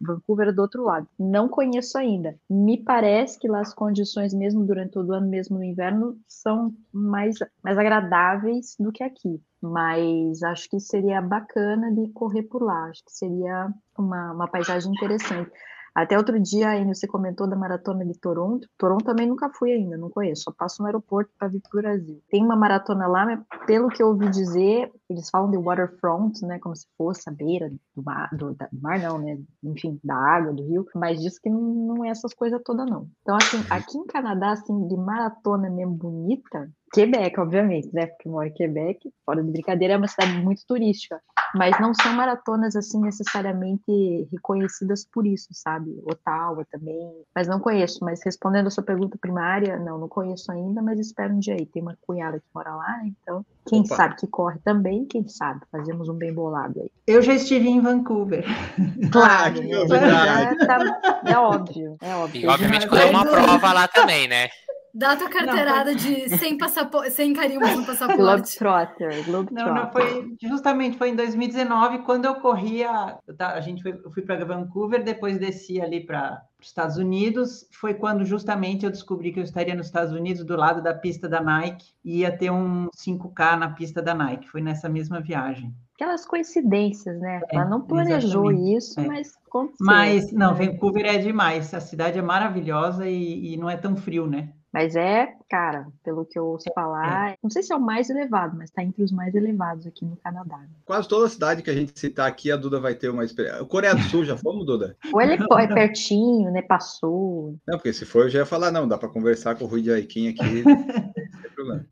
Vancouver é do outro lado. Não conheço ainda. Me parece que lá as condições, mesmo durante todo o ano, mesmo no inverno, são mais, mais agradáveis do que aqui. Mas acho que seria bacana de correr por lá. Acho que seria uma, uma paisagem interessante. Até outro dia, ainda você comentou da maratona de Toronto. Toronto também nunca fui ainda, não conheço. Só passo no aeroporto para vir para o Brasil. Tem uma maratona lá, mas pelo que eu ouvi dizer, eles falam de waterfront, né? Como se fosse a beira do mar, do, do mar não, né? Enfim, da água, do rio. Mas diz que não, não é essas coisas todas, não. Então, assim, aqui em Canadá, assim, de maratona mesmo bonita, Quebec, obviamente, né? Porque moro em Quebec, fora de brincadeira, é uma cidade muito turística. Mas não são maratonas, assim, necessariamente reconhecidas por isso, sabe? Ottawa também. Mas não conheço. Mas respondendo a sua pergunta primária, não, não conheço ainda, mas espero um dia aí. Tem uma cunhada que mora lá, né? Então, quem Opa. sabe que corre também, quem sabe? Fazemos um bem bolado aí. Eu já estive em Vancouver. <laughs> Claro, ah, é, tá, é óbvio, é óbvio. E obviamente correu uma prova lá também, né? Dá tua carteirada não, foi... <laughs> de sem passaporte, sem carimbo no passaporte. Globetrotter, Globetrotter. Não, não, foi justamente foi em 2019 quando eu corria, a gente foi, eu fui para Vancouver, depois desci ali para os Estados Unidos. Foi quando justamente eu descobri que eu estaria nos Estados Unidos do lado da pista da Nike e ia ter um 5K na pista da Nike. Foi nessa mesma viagem. Aquelas coincidências, né? É, Ela não planejou exatamente. isso, é. mas aconteceu. Mas não, Vancouver é demais. A cidade é maravilhosa e, e não é tão frio, né? Mas é, cara, pelo que eu ouço falar, é. não sei se é o mais elevado, mas está entre os mais elevados aqui no Canadá. Né? Quase toda cidade que a gente citar aqui, a Duda vai ter uma experiência. O Coreia do Sul já fomos, Duda? <laughs> Ou ele é, é pertinho, né? Passou. Não, porque se for, eu já ia falar, não, dá para conversar com o Rui de Aiquim aqui. <laughs>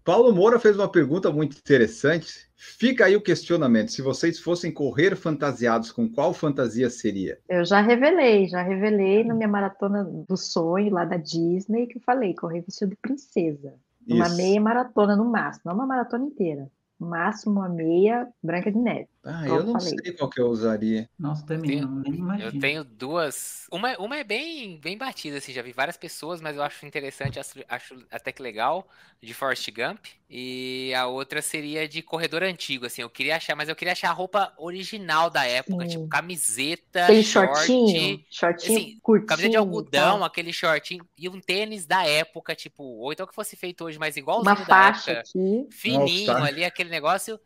Paulo Moura fez uma pergunta muito interessante. Fica aí o questionamento: se vocês fossem correr fantasiados, com qual fantasia seria? Eu já revelei, já revelei na minha maratona do sonho lá da Disney que eu falei: correr vestido de princesa. Uma Isso. meia maratona no máximo, não uma maratona inteira máximo a meia Branca de Neve. Ah, eu não falei. sei qual que eu usaria. Nossa, também eu tenho, não, Eu tenho duas. Uma, uma é bem, bem batida, assim, já vi várias pessoas, mas eu acho interessante, acho, acho até que legal, de Forrest Gump. E a outra seria de corredor antigo, assim. Eu queria achar, mas eu queria achar a roupa original da época, tipo camiseta, aquele short, shortinho, shortinho assim, curtinho, camiseta de algodão, tá. aquele shortinho e um tênis da época, tipo, ou então que fosse feito hoje, mas igualzinho Uma da faixa época, aqui. fininho Nossa. ali, aquele negócio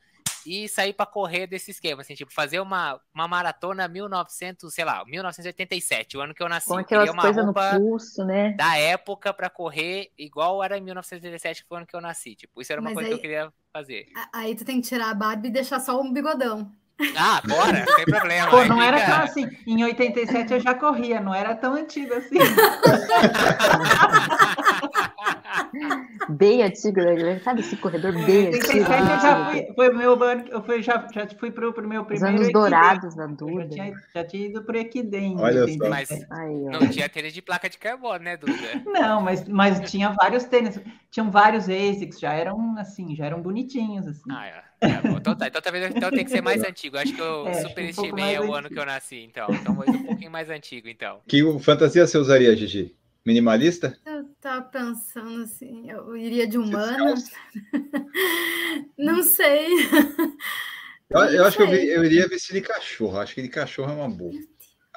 e sair para correr desse esquema, assim, tipo, fazer uma, uma maratona 1900, sei lá, 1987, o ano que eu nasci. Com aquelas coisas no pulso, né? Da época para correr igual era em 1987, que foi o ano que eu nasci. Tipo, isso era uma Mas coisa aí, que eu queria fazer. Aí tu tem que tirar a barba e deixar só um bigodão. Ah, bora, <laughs> sem problema. Pô, não era tão assim. Em 87 eu já corria, não era tão antigo assim. <laughs> bem antigo, né? Sabe esse corredor bem antigo? 87 eu já fui, foi meu eu fui, já, já fui pro, pro meu primeiro. Os anos dourados da Duda. Já tinha, já tinha ido pro Equidem. Olha só. Mas não tinha tênis de placa de carbono, né, Duda? Não, mas, mas tinha vários tênis. Tinham vários ASICs, já eram assim, já eram bonitinhos. Assim. Ah, é. É, então, tá, então, talvez então tem que ser mais antigo. Acho que eu é, superestimei um o ano que eu nasci, então. Então, um pouquinho mais antigo, então. Que fantasia você usaria, Gigi? Minimalista? Eu tava pensando assim, eu iria de humana. <laughs> Não sei. <laughs> Eu, eu acho que eu, eu iria vestir de cachorro. Acho que de cachorro é uma boa.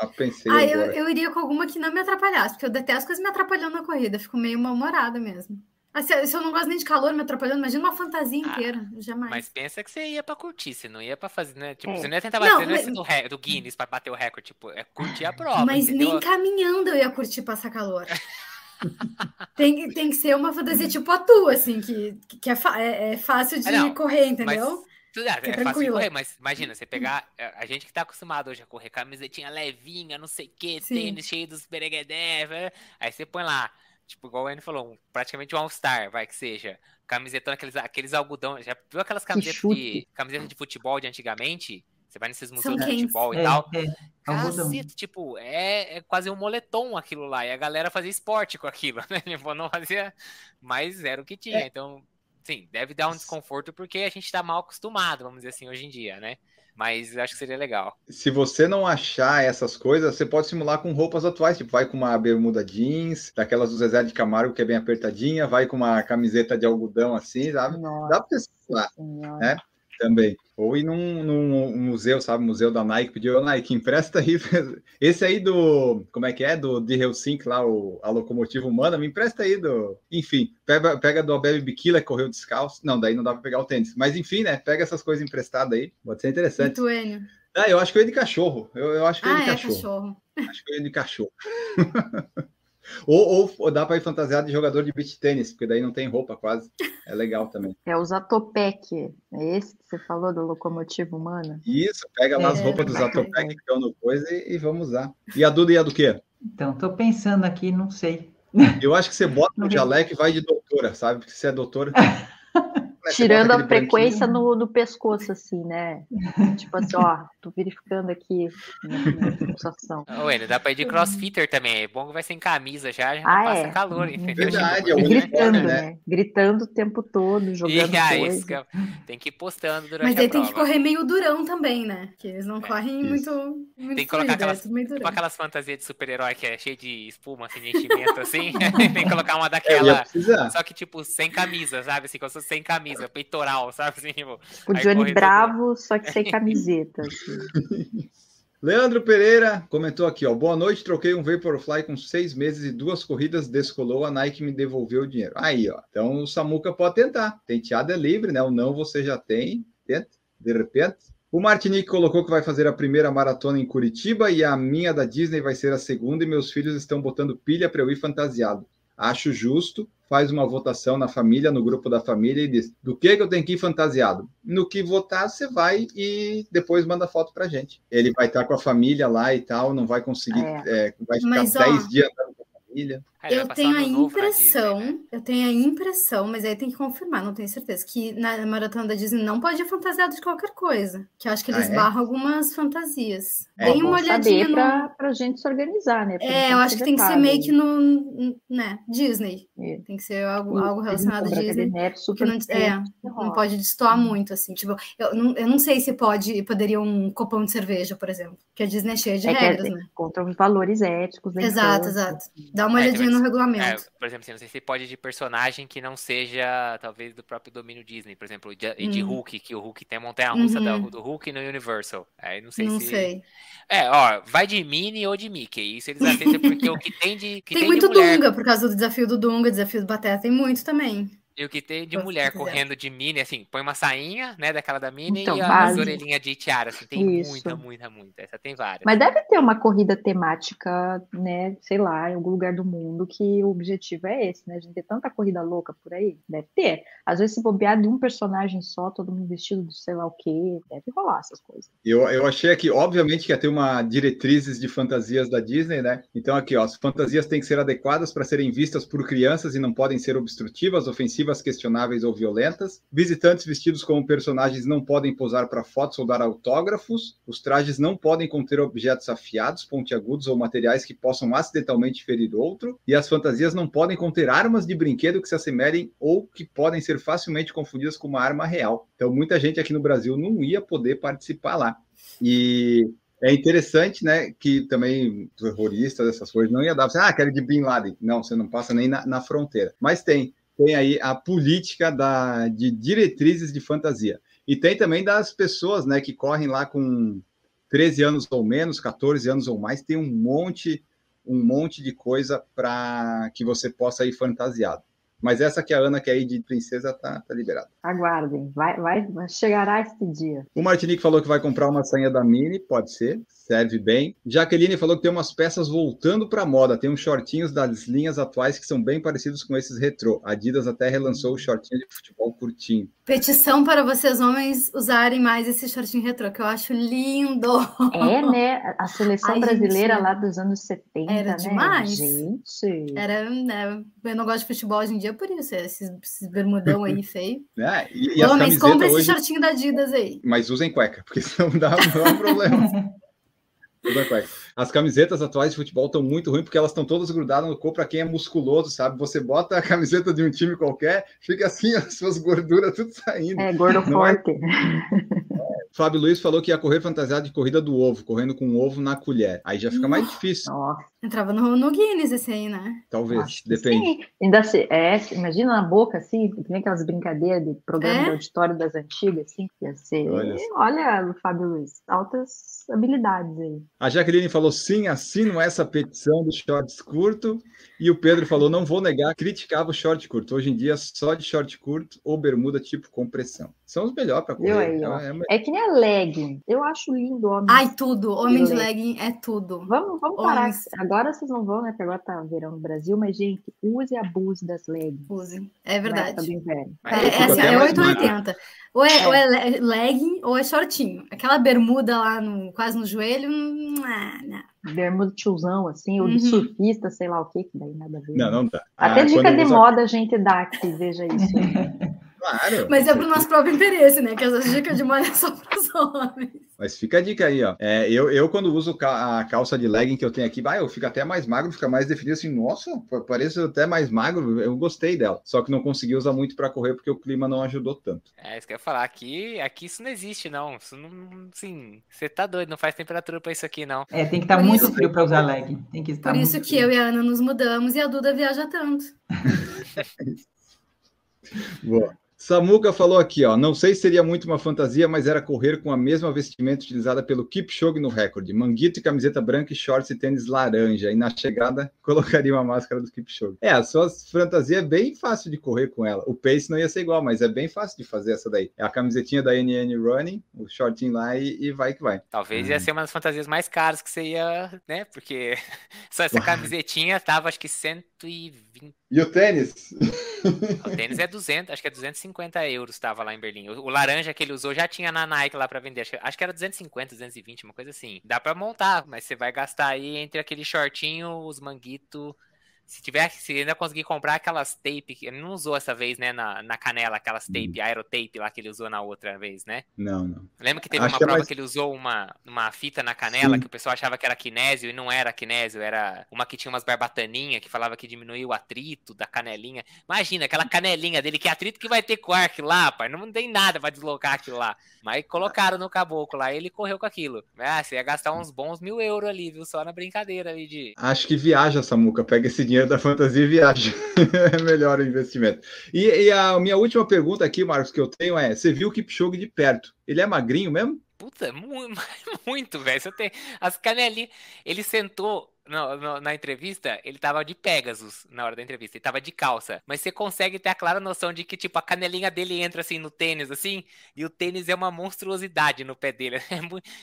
Eu pensei Ah, eu, eu iria com alguma que não me atrapalhasse, porque eu detesto coisas me atrapalhando na corrida, fico meio mal-humorada mesmo. Ah, se, se eu não gosto nem de calor me atrapalhando, imagina uma fantasia Ah, inteira, jamais. Mas pensa que você ia pra curtir, você não ia pra fazer, né? Tipo, É. você não ia tentar bater, não, mas- do, re- do Guinness pra bater o recorde, tipo, é curtir a prova, Mas entendeu? nem caminhando eu ia curtir passar calor. <laughs> tem, que- tem que ser uma fantasia tipo a tua, assim, que, que é, é- é fácil de Ah, não, correr, entendeu? Tudo, é, é é fácil de tranquilo. correr, mas imagina, você pegar. é, A gente que tá acostumado hoje a correr, camisetinha levinha, não sei o que, tênis cheio dos bereguedé, vai- aí você põe lá, tipo, igual o Anny falou, um- praticamente um All-Star, vai que seja. Camisetão, aqueles, aqueles algodão. Já viu aquelas camisetas de, chute. camiseta de futebol de antigamente? Você vai nesses São museus de quentes. futebol e É, tal. é, algodão. Caceta, tipo, é, é quase um moletom aquilo lá. E a galera fazia esporte com aquilo, <laughs> né? Tipo, não fazia. Mas era o que tinha. Então, sim, deve dar um desconforto porque a gente tá mal acostumado, vamos dizer assim, hoje em dia, né? Mas eu acho que seria legal. Se você não achar essas coisas, você pode simular com roupas atuais, tipo, vai com uma bermuda jeans, daquelas do Zezé de Camargo, que é bem apertadinha, vai com uma camiseta de algodão assim, sabe? Nossa Dá pra você simular né? Também. Ou ir num, num museu, sabe? Museu da Nike, pedir, ô Nike, empresta aí. <laughs> Esse aí do. Como é que é? Do de Helsinki lá, o, a locomotiva humana, me empresta aí do. Enfim, pega, pega do Abel que correu descalço. Não, daí não dá pra pegar o tênis. Mas enfim, né? Pega essas coisas emprestadas aí. Pode ser interessante. Ah, eu acho que eu ia de cachorro. Eu, eu acho que eu ia Ah, de é, cachorro. cachorro. Acho que eu ia de cachorro. <laughs> ou, ou dá pra ir fantasiado de jogador de beach tênis, porque daí não tem roupa quase. É legal também. É o Zatopek. É esse que você falou do locomotivo humana? Isso, pega lá as É, roupas do bacana. Zatopek que estão no coisa e, e vamos usar. E a Duda ia do quê? Então, tô pensando aqui, não sei. Eu acho que você bota no jaleco e vai de doutora, sabe? Porque você é doutora. <laughs> Tirando a frequência no, no pescoço, assim, né? tipo assim, ó, tô verificando aqui pulsação. Ô, Enio, dá pra ir de crossfitter também. É bom que vai sem camisa já, já não Ah, passa é. calor, Uhum. entendeu? Verdade, Tipo, é gritando, né? né? Gritando o tempo todo, jogando E aí, coisa. isso tem que ir postando durante Mas a aí tem que correr meio durão também, né? Que eles não correm isso. muito, muito Tem que colocar fluido, é aquelas- meio Tipo aquelas fantasias de super-herói que é cheio de espuma, assim, de enchimento, assim. <laughs> tem que colocar uma É, daquela. precisar. Só que, tipo, sem camisa, sabe? Assim, como se fosse sem camisa, peitoral, sabe? Assim, tipo, Aí Johnny Bravo, só que sem camiseta. assim. <laughs> Leandro Pereira comentou aqui, ó. Boa noite, troquei um Vaporfly com seis meses e duas corridas descolou, a Nike me devolveu o dinheiro. Aí, ó. Então o Samuca pode tentar. Tenteado é livre, né? O não você já tem. Tenta, de repente. O Martinique colocou que vai fazer a primeira maratona em Curitiba e a minha da Disney vai ser a segunda e meus filhos estão botando pilha para eu ir fantasiado. Acho justo, faz uma votação na família, no grupo da família e diz: do que, que eu tenho que ir fantasiado? No que votar, você vai e depois manda foto pra gente. Ele vai estar com a família lá e tal, não vai conseguir, É. é, vai ficar Mas, ó, 10 dias com a família. Aí Eu tenho a Disney, impressão, né? eu tenho a impressão, mas aí tem que confirmar, não tenho certeza, que na maratona da Disney não pode ir fantasiado de qualquer coisa. Que eu acho que eles Ah, é? barram algumas fantasias. É, Dei uma olhadinha no. pra, pra gente se organizar, né? É, eu acho que tem que ser meio que no. né, Disney. É. Tem que ser algo, E algo relacionado de Disney. Que super não, é, não pode destoar muito, assim. Tipo, eu não, eu não sei se pode poderia um copão de cerveja, por exemplo. Porque a Disney é cheia de É que é- regras, né? contra os valores éticos Exato, exato. Dá uma É, olhadinha no É, regulamento. por exemplo, assim, não sei se pode de personagem que não seja, talvez, do próprio domínio Disney. Por exemplo, de, e de Hum. Hulk, que o Hulk tem a montanha-russa Uhum. da- do Hulk no Universal. Aí não sei não se. sei. É, ó, vai de Minnie ou de Mickey. Isso eles aceitam porque o que tem de. Que Tem, tem muito de mulher, Dunga, por causa do desafio do Dunga, desafio do Batata, tem muito também. E o que tem de mulher correndo de Minnie, assim, põe uma sainha, né, daquela da Minnie Então, e a- as orelhinhas de tiara, assim, tem Isso. muita, muita, muita. Essa tem várias. Mas deve ter uma corrida temática, né? Sei lá, em algum lugar do mundo que o objetivo é esse, né? A gente ter tanta corrida louca por aí. Deve ter. Às vezes, se bobear de um personagem só, todo mundo vestido de sei lá o quê, deve rolar essas coisas. Eu, eu achei aqui, obviamente, que ia ter uma diretrizes de fantasias da Disney, né? Então, aqui, ó, as fantasias têm que ser adequadas para serem vistas por crianças e não podem ser obstrutivas, ofensivas, questionáveis ou violentas. Visitantes vestidos como personagens não podem posar para fotos ou dar autógrafos. Os trajes não podem conter objetos afiados, pontiagudos ou materiais que possam acidentalmente ferir outro. E as fantasias não podem conter armas de brinquedo que se assemelhem ou que podem ser facilmente confundidas com uma arma real. Então, muita gente aqui no Brasil não ia poder participar lá. E É interessante, né, que também terroristas, essas coisas, não ia dar, você, ah, quero de Bin Laden. Não, você não passa nem na, na fronteira. Mas tem, tem aí a política da, de diretrizes de fantasia. E tem também das pessoas, né, que correm lá com 13 anos ou menos, 14 anos ou mais, tem um monte, um monte de coisa para que você possa ir fantasiado. Mas essa que a Ana quer ir de princesa tá, tá liberada. Aguardem, vai, vai, chegará este dia. O Martinique falou que vai comprar uma sainha da Mini, pode ser, serve bem. Jaqueline falou que tem umas peças voltando para moda, tem uns shortinhos das linhas atuais que são bem parecidos com esses retrô. A Adidas até relançou o shortinho de futebol curtinho. Petição para vocês homens usarem mais esse shortinho retrô, que eu acho lindo. É, né? A seleção Ai, brasileira gente, lá dos anos 70, era né? demais. Gente. Era, né? Eu não gosto de futebol hoje em dia por isso, esses, esses bermudão aí feio. <laughs> É, e, e Homens, compra esse shortinho da Adidas aí. Mas usem cueca, porque <laughs> senão dá, dá um problema. <laughs> As camisetas atuais de futebol estão muito ruins porque elas estão todas grudadas no corpo para quem é musculoso, sabe? Você bota a camiseta de um time qualquer, fica assim, <laughs> as suas gorduras tudo saindo. É, gordo Não é? forte. É... Fábio Luiz falou que ia correr fantasiado de corrida do ovo, correndo com um ovo na colher. Aí já fica mais difícil. Nossa. Entrava no, no Guinness esse aí, né? Talvez, Acho depende. Sim. Ainda se, é, imagina na boca, assim, que nem aquelas brincadeiras de programa é? de auditório das antigas, assim, ia ser. Olha, olha Fábio Luiz, altas habilidades aí. A Jaqueline falou sim, assino essa petição dos shorts curto. E o Pedro falou: não vou negar, criticava o short curto. Hoje em dia, só de short curto ou bermuda tipo compressão. São os melhores para correr. Aí, é, é, que nem a legging. Eu acho lindo homem. Ai, tudo. Homem de legging é tudo. Vamos, vamos parar. Agora vocês não vão, né? Porque agora tá verão no Brasil, mas, gente, use e abuse das leggings. Use. É verdade. Tá bem velho. É, é, assim, é 880. Ou é, é. ou é legging ou é shortinho. Aquela bermuda lá no, quase no joelho, não, não. Bermuda tiozão, assim, ou de uhum. surfista, sei lá o que, que daí nada a ver. Não, não dá. Até ah, dica de usa... moda a gente dá aqui, veja isso. <laughs> Claro. Mas é pro nosso próprio interesse, né? Que essas dicas de moda é <laughs> só para os homens. Mas fica a dica aí, ó. É, eu, eu, quando uso a calça de legging que eu tenho aqui, bah, eu fico até mais magro, fica mais definido assim, nossa, parece até mais magro. Eu gostei dela. Só que não consegui usar muito para correr porque o clima não ajudou tanto. É, isso que eu ia falar. Aqui, aqui isso não existe, não. Isso não. Sim, você tá doido, não faz temperatura para isso aqui, não. É, tem que estar tá muito frio para usar legging. Tem que estar Por isso que frio. eu e a Ana nos mudamos e a Duda viaja tanto. <laughs> Boa. Samuca falou aqui, ó. Não sei se seria muito uma fantasia, mas era correr com a mesma vestimenta utilizada pelo Kipchoge no recorde. Manguito e camiseta branca e shorts e tênis laranja. E na chegada <laughs> colocaria uma máscara do Kipchoge. É, a sua fantasia é bem fácil de correr com ela. O pace não ia ser igual, mas é bem fácil de fazer essa daí. É a camisetinha da NN Running, o shortinho lá e, e vai que vai. Talvez ia hum. ser uma das fantasias mais caras que você ia, né? Porque <laughs> só <laughs> essa camisetinha tava acho que 120 e o tênis? O tênis é 200, acho que é 250 euros estava lá em Berlim. O, o, laranja que ele usou já tinha na Nike lá para vender. Acho que, acho que era 250, 220, uma coisa assim. Dá para montar, mas você vai gastar aí entre aquele shortinho, os manguito se tiver, se ainda conseguir comprar aquelas tape, ele não usou essa vez, né, na, na canela, aquelas tape, hum. aerotape lá que ele usou na outra vez, né? Não, não. Lembra que teve Acho uma que é prova é mais... que ele usou uma, uma fita na canela Sim. que o pessoal achava que era kinésio e não era kinésio, era uma que tinha umas barbataninhas que falava que diminuía o atrito da canelinha. Imagina, aquela canelinha dele, que atrito que vai ter com arco lá, pai, não tem nada pra deslocar aquilo lá. Mas colocaram no caboclo lá e ele correu com aquilo. Ah, você ia gastar uns bons mil euros ali, viu? Só na brincadeira ali de. Acho que viaja, Samuca. Pega esse dinheiro da fantasia viaja. <laughs> é melhor o investimento. E, e, a minha última pergunta aqui, Marcos, que eu tenho é: você viu o Kipchoge de perto? Ele é magrinho mesmo? Puta, muito, <laughs> muito velho. As canelinhas. Ele sentou no, no, na entrevista, ele tava de Pegasus na hora da entrevista, ele tava de calça. Mas você consegue ter a clara noção de que, tipo, a canelinha dele entra assim no tênis, assim, e o tênis é uma monstruosidade no pé dele. <laughs> É.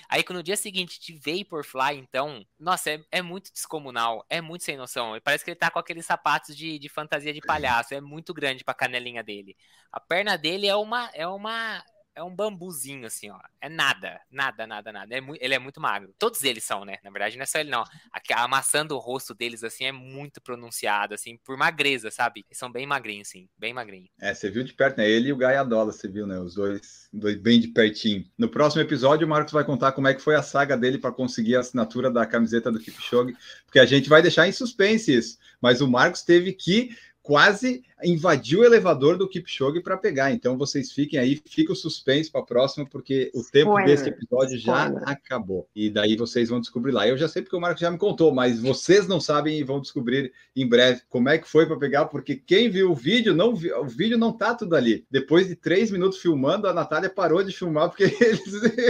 Aí no dia seguinte de Vaporfly, então, nossa, é, é, muito descomunal, é muito sem noção. Parece que ele tá com aqueles sapatos de, de fantasia de palhaço, é muito grande pra canelinha dele. A perna dele é uma. É uma é um bambuzinho, assim, ó. É nada, nada, nada, nada. É ele é muito magro. Todos eles são, né? Na verdade, não é só ele, não. A, a maçã do rosto deles, assim, é muito pronunciada, assim, por magreza, sabe? Eles são bem magrinhos, sim. Bem magrinhos. É, você viu de perto, né? Ele e o Gaiadola, você viu, né? Os dois, dois bem de pertinho. No próximo episódio, o Marcos vai contar como é que foi a saga dele para conseguir a assinatura da camiseta do Kipchoge, porque a gente vai deixar em suspense isso. Mas o Marcos teve que quase invadiu o elevador do Kipchoge para pegar. Então vocês fiquem aí, fica o suspense para a próxima, porque o tempo Spoiler, desse episódio já spoiler. acabou. E daí vocês vão descobrir lá. Eu já sei porque o Marcos já me contou, mas vocês não sabem e vão descobrir em breve como é que foi para pegar, porque quem viu o vídeo, não viu, o vídeo não tá tudo ali. Depois de três minutos filmando, a Natália parou de filmar, porque <laughs> eles.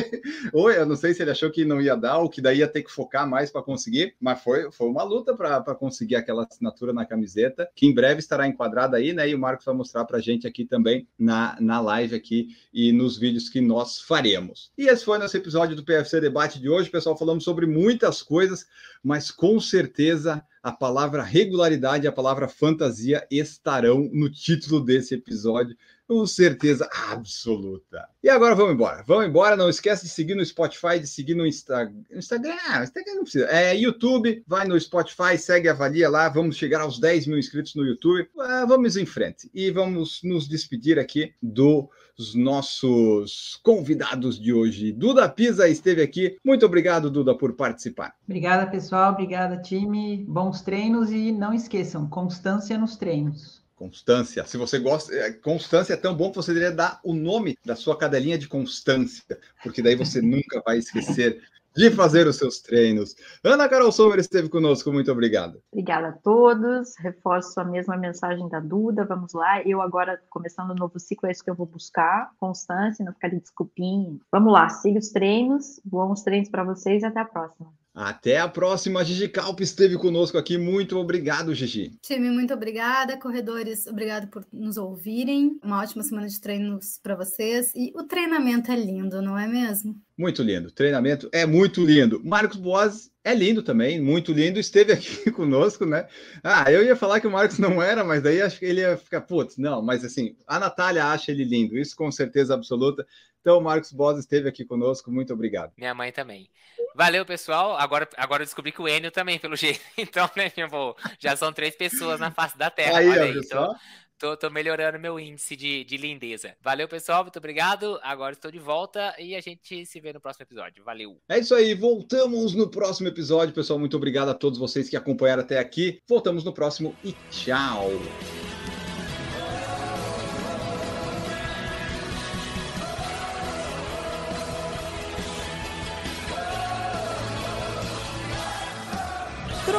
<laughs> ou eu não sei se ele achou que não ia dar, ou que daí ia ter que focar mais para conseguir, mas foi, foi uma luta para conseguir aquela assinatura na camiseta, que em breve estará enquadrada aí, né? E o Marcos vai mostrar para a gente aqui também na, na live aqui e nos vídeos que nós faremos. E esse foi nosso episódio do PFC Debate de hoje, pessoal. Falamos sobre muitas coisas, mas com certeza a palavra regularidade e a palavra fantasia estarão no título desse episódio. Com certeza absoluta. E agora vamos embora. Vamos embora. Não esquece de seguir no Spotify, de seguir no Insta... Instagram. Instagram não precisa. É YouTube, vai no Spotify, segue, avalia lá. Vamos chegar aos 10 mil inscritos no YouTube. Ah, vamos em frente. E vamos nos despedir aqui dos nossos convidados de hoje. Duda Pisa esteve aqui. Muito obrigado, Duda, por participar. Obrigada, pessoal. Obrigada, time. Bons treinos e não esqueçam, constância nos treinos. Constância. Se você gosta, é, Constância é tão bom que você deveria dar o nome da sua cadelinha de Constância, porque daí você <laughs> nunca vai esquecer de fazer os seus treinos. Ana Carol Sommer esteve conosco, muito obrigado. Obrigada a todos. Reforço a mesma mensagem da Duda. Vamos lá. Eu agora, começando um novo ciclo, é isso que eu vou buscar. Constância, não ficar de desculpinha. Vamos lá, siga os treinos. Bons treinos para vocês e até a próxima. Até a próxima. Gigi Calpe esteve conosco aqui. Muito obrigado, Gigi. Time, muito obrigada. Corredores, obrigado por nos ouvirem. Uma ótima semana de treinos para vocês. E o treinamento é lindo, não é mesmo? Muito lindo. Treinamento é muito lindo. Marcos Boas é lindo também, muito lindo. Esteve aqui <laughs> conosco, né? Ah, eu ia falar que o Marcos não era, mas daí acho que ele ia ficar, putz, não, mas assim, a Natália acha ele lindo, isso com certeza absoluta. Então, o Marcos Boas esteve aqui conosco, muito obrigado. Minha mãe também. Valeu, pessoal. Agora, agora eu descobri que o Enio também, pelo jeito. <laughs> Então, né, tipo, já são três pessoas na face da Terra. Aí, olha aí. pessoal. Então, tô, tô melhorando meu índice de, de lindeza. Valeu, pessoal. Muito obrigado. Agora estou de volta e a gente se vê no próximo episódio. Valeu. É isso aí, voltamos no próximo episódio, pessoal. Muito obrigado a todos vocês que acompanharam até aqui. Voltamos no próximo e tchau.